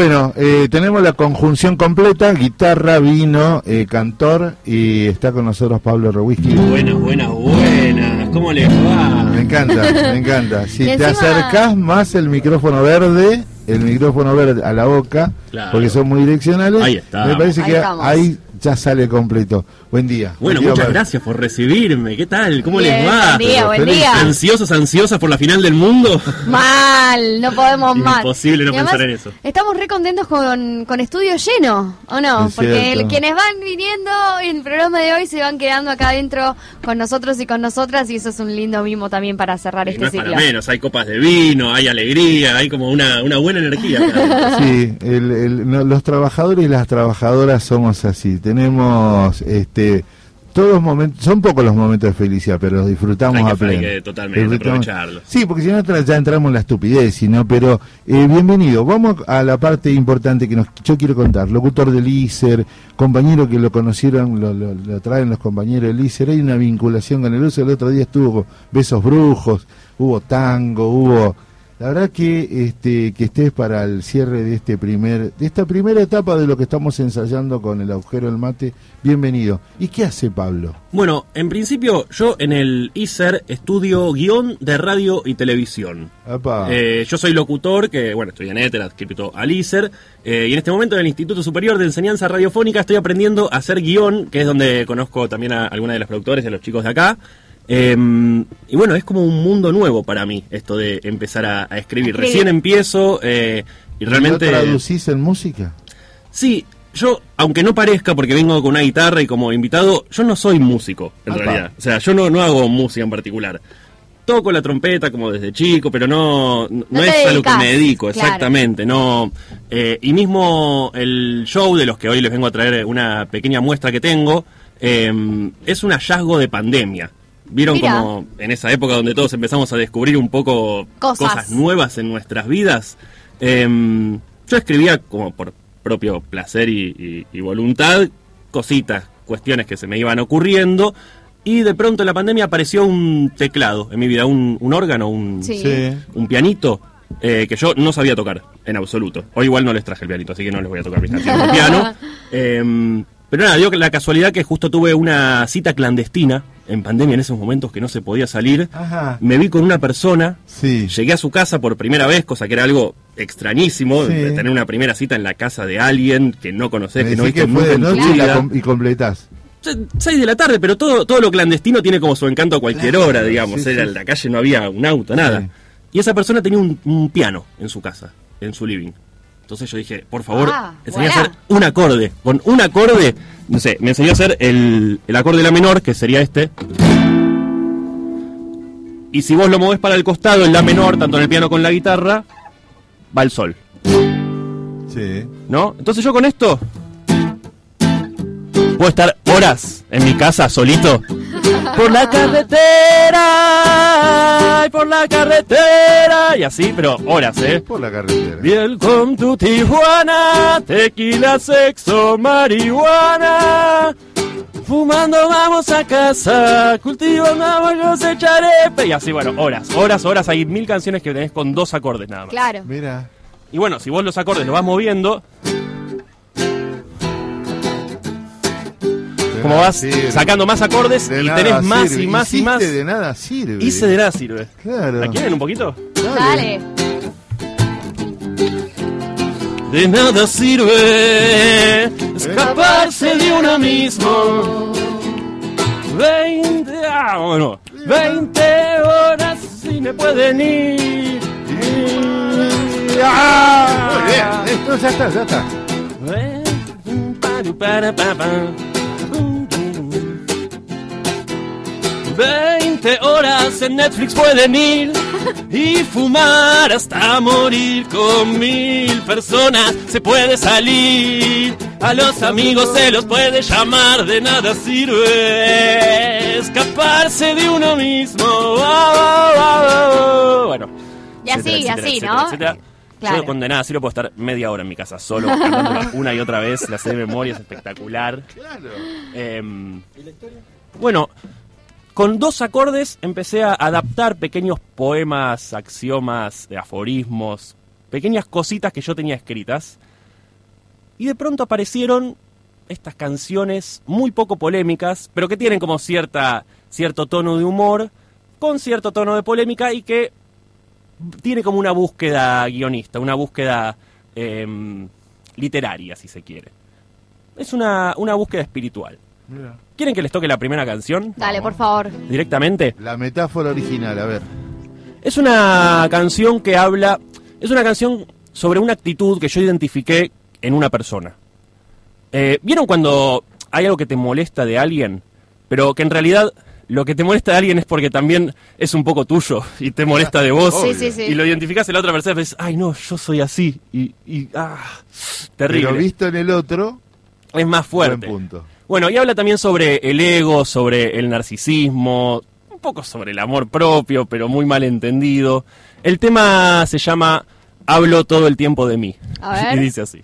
H: Bueno, eh, tenemos la conjunción completa, guitarra, vino, eh, cantor, y está con nosotros Pablo Rewisky.
T: Buenas, buenas, buenas. ¿Cómo les va?
H: Me encanta, me encanta. Si te
I: encima-
H: acercás más el micrófono verde, el micrófono verde a la boca,
T: Claro.
H: porque son muy direccionales,
T: Ahí está.
H: me parece
I: Ahí
H: que
I: estamos.
H: ahí ya sale completo. Buen día.
T: Bueno,
H: Buen día,
T: muchas gracias por recibirme. ¿Qué tal? ¿Cómo
I: Bien,
T: les va?
I: buen día, buen día.
T: ¿Ansiosos, ansiosas por la final del mundo?
I: Mal, no podemos más.
T: Imposible no
I: Y además,
T: pensar en eso.
I: Estamos re contentos con, con estudio lleno, ¿o no?
H: Es
I: Porque el- quienes van viniendo en el programa de hoy se van quedando acá adentro con nosotros y con nosotras y eso es un lindo mimo también para cerrar
T: Y
I: este
T: no es
I: ciclo.
T: para menos, hay copas de vino, hay alegría, hay como una, una buena energía. acá.
H: Sí, el- el- no, los trabajadores y las trabajadoras somos así. Tenemos este todos momentos, son pocos los momentos de felicidad, pero los disfrutamos
T: que-
H: a pleno.
T: que totalmente
H: Disfrutamos-
T: aprovecharlos.
H: Sí, porque si no ya entramos en la estupidez, sino, pero eh, bienvenido. Vamos a la parte importante que nos, yo quiero contar. Locutor del ISER, compañero que lo conocieron, lo, lo- lo traen los compañeros del ISER. Hay una vinculación con el uso. El otro día estuvo Besos Brujos, hubo tango, hubo... La verdad que este que estés para el cierre de este primer de esta primera etapa de lo que estamos ensayando con el agujero del mate, bienvenido. ¿Y qué hace Pablo?
T: Bueno, en principio yo en el ISER estudio guion de radio y televisión. Eh, yo soy locutor, que bueno, estoy en ETER, adscrito al ISER, eh, y en este momento en el Instituto Superior de Enseñanza Radiofónica estoy aprendiendo a hacer guion, que es donde conozco también a algunos de los productores y a los chicos de acá. Eh, y bueno, es como un mundo nuevo para mí esto de empezar a, a escribir. Recién empiezo eh, y realmente...
H: ¿Lo traducís en música?
T: Sí, yo, aunque no parezca, porque vengo con una guitarra y como invitado, yo no soy músico, en
H: Apa.
T: realidad. O sea, yo no, no hago música en particular. Toco la trompeta como desde chico, pero no, no, es a lo que me dedico,
I: claro.
T: exactamente. No, eh, y mismo el show de los que hoy les vengo a traer una pequeña muestra que tengo, eh, es un hallazgo de pandemia. Vieron
I: Mira.
T: como en esa época donde todos empezamos a descubrir un poco
I: Cosas.
T: nuevas en nuestras vidas. Em, yo escribía como por propio placer y, y- y voluntad cositas, cuestiones que se me iban ocurriendo. Y de pronto en la pandemia apareció un teclado en mi vida, un, un órgano, un,
I: Sí.
T: Un pianito. eh, que yo no sabía tocar en absoluto. Hoy igual no les traje el pianito, así que no les voy a tocar mis canciones de piano. Em, pero nada, dio la casualidad que justo tuve una cita clandestina en pandemia en esos momentos que no se podía salir.
H: Ajá.
T: Me vi con una persona,
H: Sí.
T: llegué a su casa por primera vez, cosa que era algo extrañísimo,
H: Sí.
T: de tener una primera cita en la casa de alguien que no conoces,
H: Me
T: que no viste
H: que fue
T: nunca
H: de
T: en tu
H: noche y, la
T: vida.
H: com- y completás.
T: Se- Seis de la tarde, pero todo, todo lo clandestino tiene como su encanto a cualquier
H: Claro,
T: hora, digamos.
H: sí,
T: Era
H: sí.
T: en la calle no había un auto, nada.
H: Sí.
T: Y esa persona tenía un, un piano en su casa, en su living. Entonces yo dije, por favor,
I: Ah,
T: enseñé a hacer un acorde. Con un acorde, no sé, me enseñó a hacer el, el acorde de la menor, que sería este. Y si vos lo movés para el costado, el la menor, tanto en el piano como en la guitarra, va el sol.
H: Sí.
T: ¿No? Entonces yo con esto puedo estar horas en mi casa solito. Por la carretera, y por la carretera, y así, pero horas, ¿eh?
H: Por la carretera.
T: Bien con tu Tijuana, tequila, sexo, marihuana. Fumando vamos a casa, cultivando vamos cosecharé. Y así, bueno, horas, horas, horas. Hay mil canciones que tenés con dos acordes nada más.
I: Claro.
H: Mira.
T: Y bueno, si vos los acordes los vas moviendo, como vas
H: sirve.
T: sacando más acordes
H: De
T: y tenés más
H: sirve.
T: y más y
H: Hiciste
T: más.
H: de nada sirve.
T: Hice de nada sirve.
H: Claro.
T: ¿La quieren un poquito?
I: Dale.
T: De nada sirve escaparse de uno mismo. 20, ah, bueno, 20 horas y me pueden ir. Y- ah.
H: Muy bien. Esto ya está, ya está.
T: Para, pa, pa. 20 horas en Netflix pueden ir y fumar hasta morir con mil personas. Se puede salir, a los amigos se los puede llamar, de nada sirve escaparse de uno mismo. Ah, ah, ah. Bueno.
I: Y así,
T: etcétera,
I: así,
T: etcétera,
I: ¿no?
T: etcétera.
I: Claro.
T: Yo con de nada sirve puedo estar media hora en mi casa solo, una y otra vez, la sé de memoria, es espectacular. Em, bueno, con dos acordes empecé a adaptar pequeños poemas, axiomas, aforismos, pequeñas cositas que yo tenía escritas y de pronto aparecieron estas canciones muy poco polémicas, pero que tienen como cierta, cierto tono de humor, con cierto tono de polémica y que tiene como una búsqueda guionista, una búsqueda em, literaria, si se quiere. Es una, una búsqueda espiritual. ¿Quieren que les toque la primera canción?
I: Dale, por favor.
T: Directamente.
H: La metáfora original, a ver.
T: Es una canción que habla, es una canción sobre una actitud que yo identifiqué en una persona. Eh, ¿Vieron cuando hay algo que te molesta de alguien, pero que en realidad lo que te molesta de alguien es porque también es un poco tuyo y te molesta de vos?
I: Sí, sí, sí.
T: Y lo identificás en la otra persona y dices, ay no, yo soy así. Y, y ah, terrible.
H: Pero visto en el otro,
T: es más fuerte.
H: buen punto.
T: Bueno, y habla también sobre el ego, sobre el narcisismo, un poco sobre el amor propio, pero muy mal entendido. El tema se llama Hablo todo el tiempo de mí.
I: A ver.
T: Y dice así.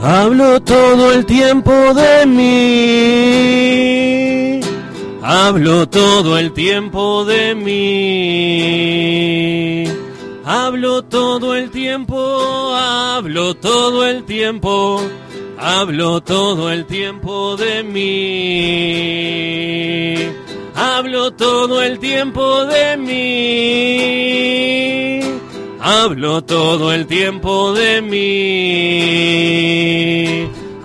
T: Hablo todo el tiempo de mí. Hablo todo el tiempo de mí. Hablo todo el tiempo, hablo todo el tiempo. Hablo todo el tiempo de mí. Hablo todo el tiempo de mí. Hablo todo el tiempo de mí.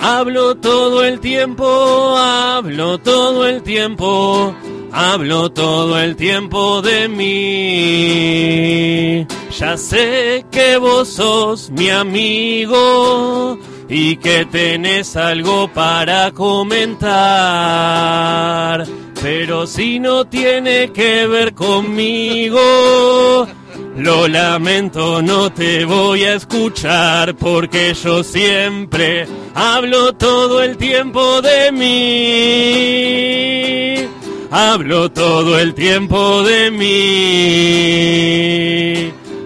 T: Hablo todo el tiempo, hablo todo el tiempo. Hablo todo el tiempo de mí. Ya sé que vos sos mi amigo y que tenés algo para comentar. Pero si no tiene que ver conmigo, lo lamento, no te voy a escuchar porque yo siempre hablo todo el tiempo de mí. Hablo todo el tiempo de mí.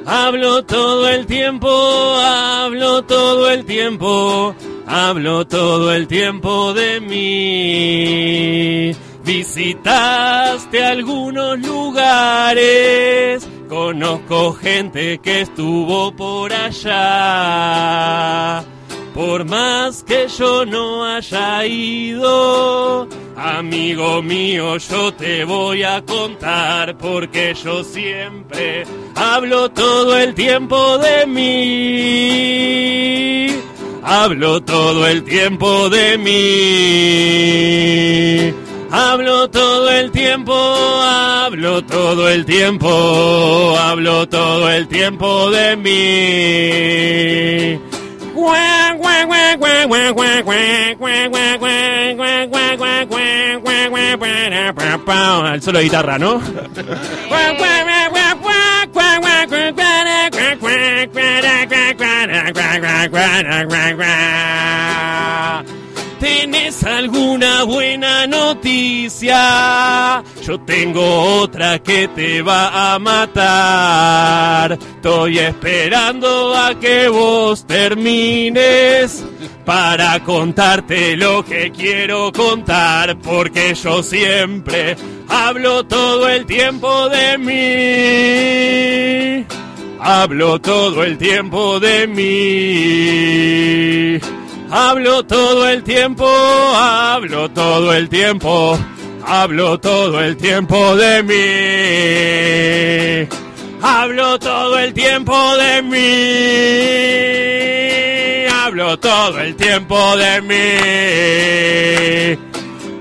T: Hablo todo el tiempo, hablo todo el tiempo, hablo todo el tiempo de mí. Visitaste algunos lugares, conozco gente que estuvo por allá. Por más que yo no haya ido, amigo mío, yo te voy a contar porque yo siempre hablo todo el tiempo de mí. Hablo todo el tiempo de mí. Hablo todo el tiempo, hablo todo el tiempo, hablo todo el tiempo de mí. Solo guitarra, ¿no? ¿Tienes alguna buena noticia? Yo tengo otra que te va a matar. Estoy esperando a que vos termines para contarte lo que quiero contar, porque yo siempre hablo todo el tiempo de mí. Hablo todo el tiempo de mí. Hablo todo el tiempo, hablo todo el tiempo, hablo todo el tiempo de mí. Hablo todo el tiempo de mí. Hablo todo el tiempo de mí.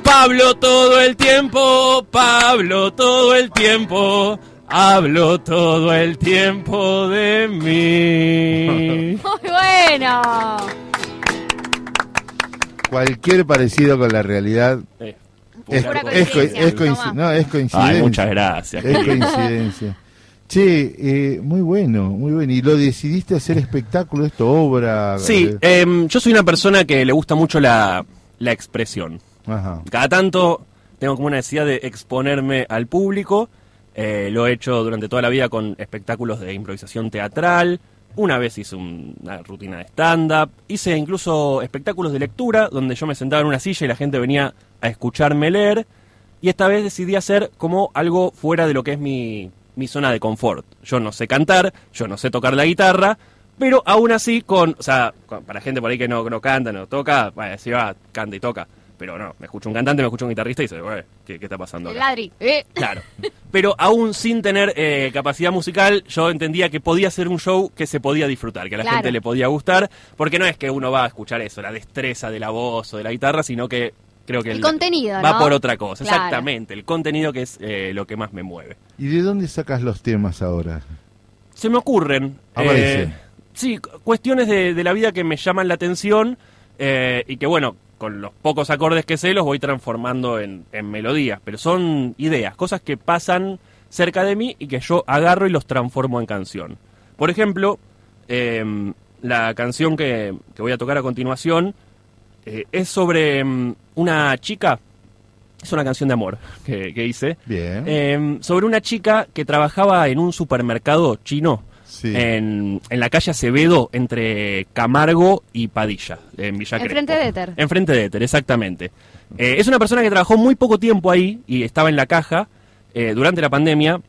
T: Pablo todo el tiempo, Pablo todo el tiempo. Hablo todo el tiempo de mí.
I: Muy bueno.
H: Cualquier parecido con la realidad
T: Eh,
H: es,
I: Pura
H: es co-
I: coincidencia,
H: no, es coincidencia.
T: Ay, muchas gracias.
H: Es coincidencia. Che, eh, muy bueno, muy bueno. ¿Y lo decidiste hacer espectáculo, esto, obra?
T: Sí,
H: Eh,
T: em, yo soy una persona que le gusta mucho la, la expresión.
H: Ajá.
T: Cada tanto tengo como una necesidad de exponerme al público. Eh, lo he hecho durante toda la vida con espectáculos de improvisación teatral. Una vez hice un- una rutina de stand-up. Hice incluso espectáculos de lectura donde yo me sentaba en una silla y la gente venía a escucharme leer. y esta vez decidí hacer como algo fuera de lo que es mi, mi zona de confort. Yo no sé cantar, yo no sé tocar la guitarra, pero aún así con, o sea, con- para gente por ahí que no, no canta, no toca, si va, canta y toca. Pero no, me escucha un cantante, me escucha un guitarrista y dice, "Güey, ¿qué, qué está pasando
I: El
T: acá?
I: ladri. Eh.
T: Claro. Pero aún sin tener eh, capacidad musical, yo entendía que podía ser un show que se podía disfrutar, que a la
I: Claro.
T: gente le podía gustar, porque no es que uno va a escuchar eso, la destreza de la voz o de la guitarra, sino que creo que
I: El contenido,
T: va
I: ¿no?
T: por otra cosa.
I: Claro.
T: Exactamente, el contenido que es eh, lo que más me mueve.
H: ¿Y de dónde sacas los temas ahora?
T: Se me ocurren.
H: Aparece.
T: eh, sí, cu- cuestiones de, de la vida que me llaman la atención eh, y que, bueno, con los pocos acordes que sé los voy transformando en, en melodías. Pero son ideas, cosas que pasan cerca de mí y que yo agarro y los transformo en canción. Por ejemplo, eh, la canción que, que voy a tocar a continuación eh, es sobre mm, una chica. Es una canción de amor que, que hice.
H: Bien.
T: Eh, sobre una chica que trabajaba en un supermercado chino
H: Sí.
T: en, en la calle Acevedo entre Camargo y Padilla, en Villa
I: Enfrente de Éter.
T: Enfrente de Éter, exactamente. Eh, es una persona que trabajó muy poco tiempo ahí y estaba en la caja eh, durante la pandemia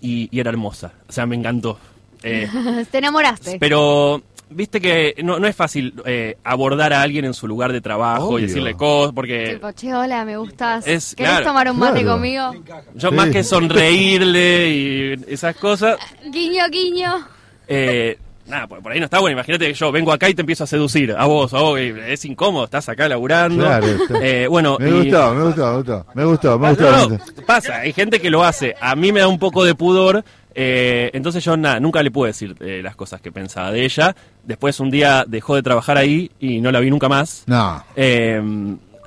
T: y, y era hermosa. O sea, me encantó. Eh,
I: Te enamoraste.
T: pero viste que no, no es fácil eh, abordar a alguien en su lugar de trabajo
H: Obvio.
T: y decirle cosas porque
I: Tipo, che, hola, me gustas.
T: Es-
I: ¿Querés
T: claro.
I: tomar un mate
H: Claro.
I: conmigo?
T: yo
H: Sí.
T: más que sonreírle y esas cosas,
I: Guiño, guiño.
T: Eh, nada, por, por ahí no está bueno. Imagínate que yo vengo acá y te empiezo a seducir. A vos, a vos, y es incómodo, estás acá laburando.
H: Claro, está.
T: Eh, bueno,
H: Me
T: y-
H: gustó, me gustó, me gustó. Me gustó, me gustó.
T: no, no, pasa, hay gente que lo hace. A mí me da un poco de pudor. Eh, entonces yo nada, nunca le pude decir eh, las cosas que pensaba de ella. Después un día dejó de trabajar ahí y no la vi nunca más.
H: No.
T: Eh,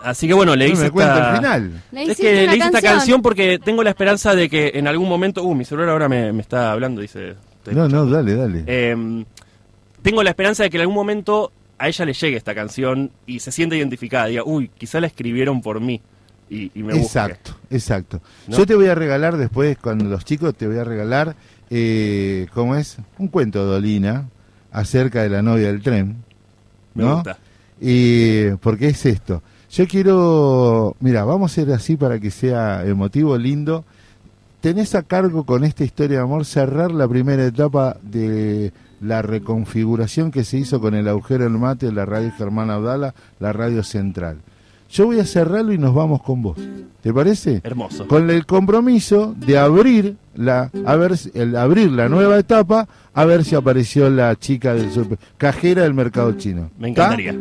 T: así que bueno, le
H: No
T: hice
H: me
T: esta...
H: cuenta el final.
I: Le
T: Es
I: hiciste
T: que
I: una
T: le hice esta
I: canción.
T: porque tengo la esperanza de que en algún momento... Uh, mi celular ahora me, me está hablando, dice...
H: No, no, dale, dale.
T: eh, tengo la esperanza de que en algún momento a ella le llegue esta canción y se sienta identificada. Diga, uy, quizá la escribieron por mí. Y, y me busque.
H: Exacto, exacto.
T: ¿No?
H: Yo te voy a regalar después, con los chicos, te voy a regalar, eh, ¿cómo es? Un cuento de Olina acerca de la novia del tren.
T: Me
H: ¿no?
T: gusta.
H: Y porque es esto. Yo quiero, mira, vamos a hacer así para que sea emotivo, lindo. Tenés a cargo con esta historia de amor cerrar la primera etapa de la reconfiguración que se hizo con el agujero del mate, la radio Germán Abdala, la radio central. Yo voy a cerrarlo y nos vamos con vos. ¿Te parece?
T: Hermoso.
H: Con el compromiso de abrir la, a ver, si- el abrir la nueva etapa, a ver si apareció la chica del super, cajera del mercado chino.
T: Me
H: ¿Está?
T: encantaría.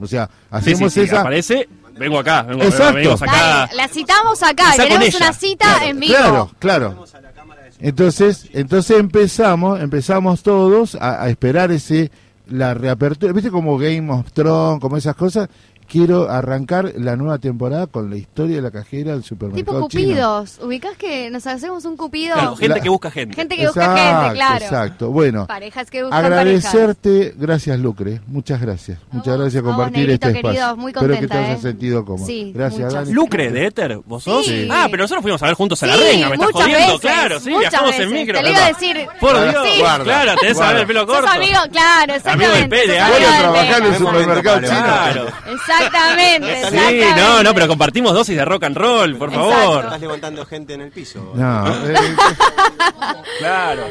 H: O sea, hacemos
T: sí, sí,
H: esa.
T: aparece, vengo acá. Vengo,
H: Exacto.
T: venimos acá.
I: Dale, la citamos acá.
T: Ella.
I: una cita en vivo.
H: Claro, claro. Entonces, entonces empezamos, empezamos todos a, a esperar ese la reapertura, viste como Game of Thrones, como esas cosas. Quiero arrancar la nueva temporada con la historia de la cajera del
I: Tipo
H: supermercado chino.
I: cupidos. ¿Ubicás que nos hacemos un cupido?
T: Claro, gente
H: La-
T: que busca gente.
I: Gente que busca gente,
H: Exacto,
I: claro.
H: Exacto. Bueno,
I: Parejas que buscan parejas.
H: agradecerte, gracias Lucre, muchas gracias. Muchas gracias por compartir
I: Negrito,
H: este
I: querido,
H: espacio.
I: muy
H: Espero que te hayas
I: ¿eh?
H: sentido cómodo.
I: Sí,
H: gracias,
I: muchas.
H: Dani.
T: Lucre de Éter, ¿vos sos?
I: Sí.
T: Ah, pero nosotros fuimos a ver juntos a la
I: Sí,
T: renga, me estás
I: muchas
T: jodiendo,
I: veces,
T: claro, sí,
I: muchas
T: viajamos en
I: veces.
T: micro.
I: Te lo iba a decir.
T: Por
I: Sí.
T: Dios,
I: Guarda,
T: claro, tenés que saber el pelo
I: Sos
T: corto.
I: amigo, claro, exactamente.
T: Amigo del
I: del
H: trabajar en el supermercado chino.
T: Claro.
I: Exactamente,
T: Sí, no, no, pero compartimos dosis de rock and roll, por favor.
F: Estás levantando gente en el piso.
H: No, eh,
T: Claro.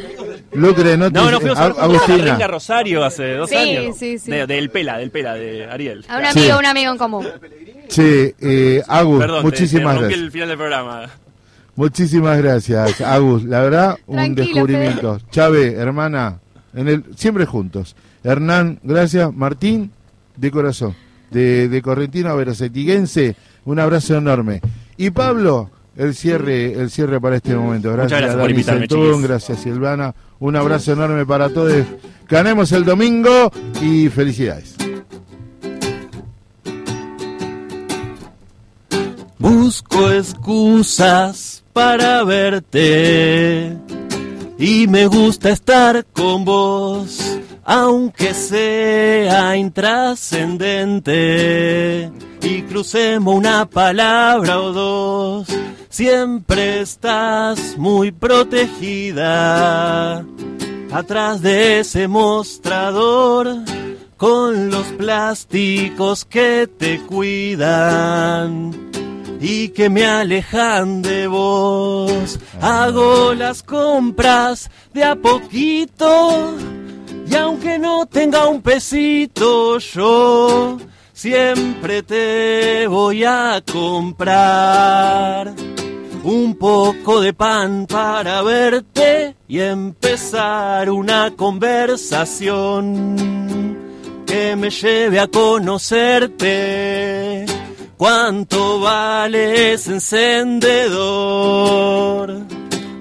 H: Lucre, no te
T: No, no fuimos a
H: A-
T: a
H: Agustina.
T: renga Rosario hace dos
I: Sí,
T: años.
I: sí, sí.
T: De- del Pela, del Pela, de Ariel.
I: A un amigo, un amigo en común.
H: Sí, eh, Agus,
T: Perdón, te-
H: muchísimas
T: te rompí
H: gracias.
T: el final del programa.
H: Muchísimas gracias, Agus. La verdad, un
I: Tranquilo,
H: descubrimiento. Chávez, hermana, en el, siempre juntos. Hernán, gracias. Martín, de corazón. De, de Correntino a Veracetiguense, un abrazo enorme. Y Pablo, el cierre, el cierre para este momento. Gracias,
T: gracias por
H: Dani Centún, gracias Silvana. Un abrazo enorme para todos. Ganemos el domingo y felicidades.
T: Busco excusas para verte y me gusta estar con vos, aunque sea intrascendente y crucemos una palabra o dos. Siempre estás muy protegida atrás de ese mostrador con los plásticos que te cuidan. y que me alejan de vos. Hago las compras de a poquito y aunque no tenga un pesito yo siempre te voy a comprar un poco de pan para verte y empezar una conversación que me lleve a conocerte. ¿Cuánto vale ese encendedor?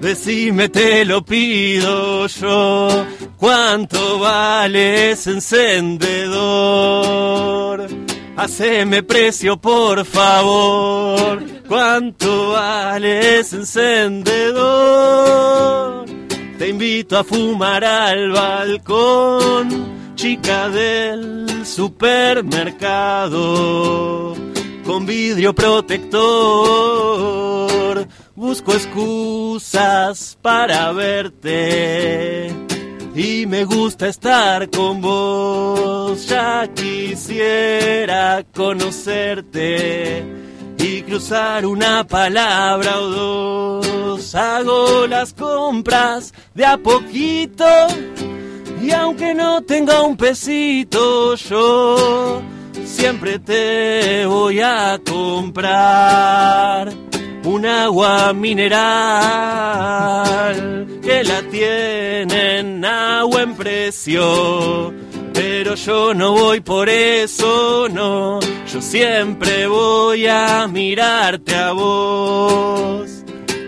T: Decime, te lo pido yo. ¿Cuánto vale ese encendedor? Haceme precio, por favor. ¿Cuánto vale ese encendedor? Te invito a fumar al balcón, chica del supermercado, con vidrio protector. Busco excusas para verte y me gusta estar con vos. Ya quisiera conocerte y cruzar una palabra o dos. Hago las compras de a poquito y aunque no tenga un pesito yo siempre te voy a comprar un agua mineral que la tienen a buen precio. Pero yo no voy por eso, no. Yo siempre voy a mirarte a vos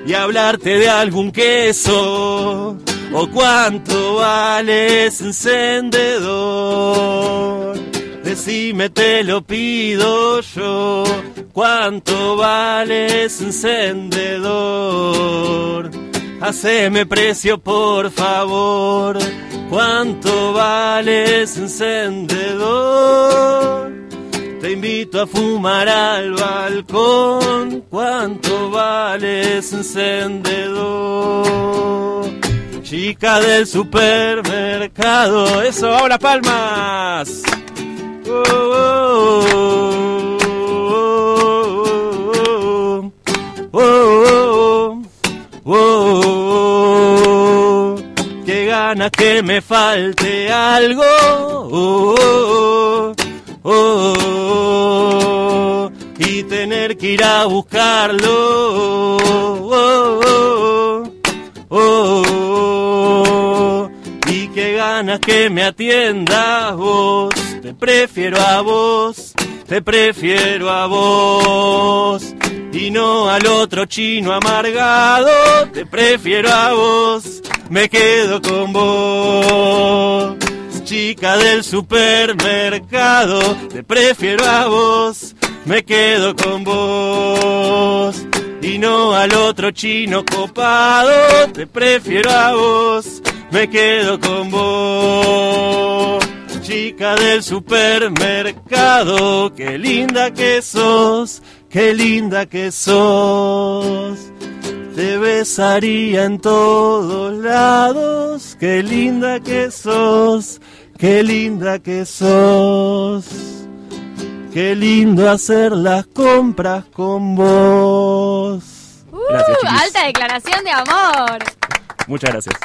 T: y hablarte de algún queso. O cuánto vale ese encendedor. Decime, te lo pido yo. ¿Cuánto vale encendedor? Haceme precio, por favor. ¿Cuánto vale encendedor? Te invito a fumar al balcón. ¿Cuánto vale encendedor? Chica del supermercado, eso, ahora palmas. Qué ganas que me falte algo. Oh, oh, y tener que ir a buscarlo. Y qué ganas que me atiendas vos. Te prefiero a vos, te prefiero a vos. Y no al otro chino amargado, te prefiero a vos, me quedo con vos. Chica del supermercado, te prefiero a vos, me quedo con vos. Y no al otro chino copado, te prefiero a vos, me quedo con vos chica del supermercado, qué linda que sos, qué linda que sos. Te besaría en todos lados, qué linda que sos, qué linda que sos. Qué lindo hacer las compras con vos. Gracias,
I: Uh,
T: chiquis.
I: alta declaración de amor.
T: Muchas gracias.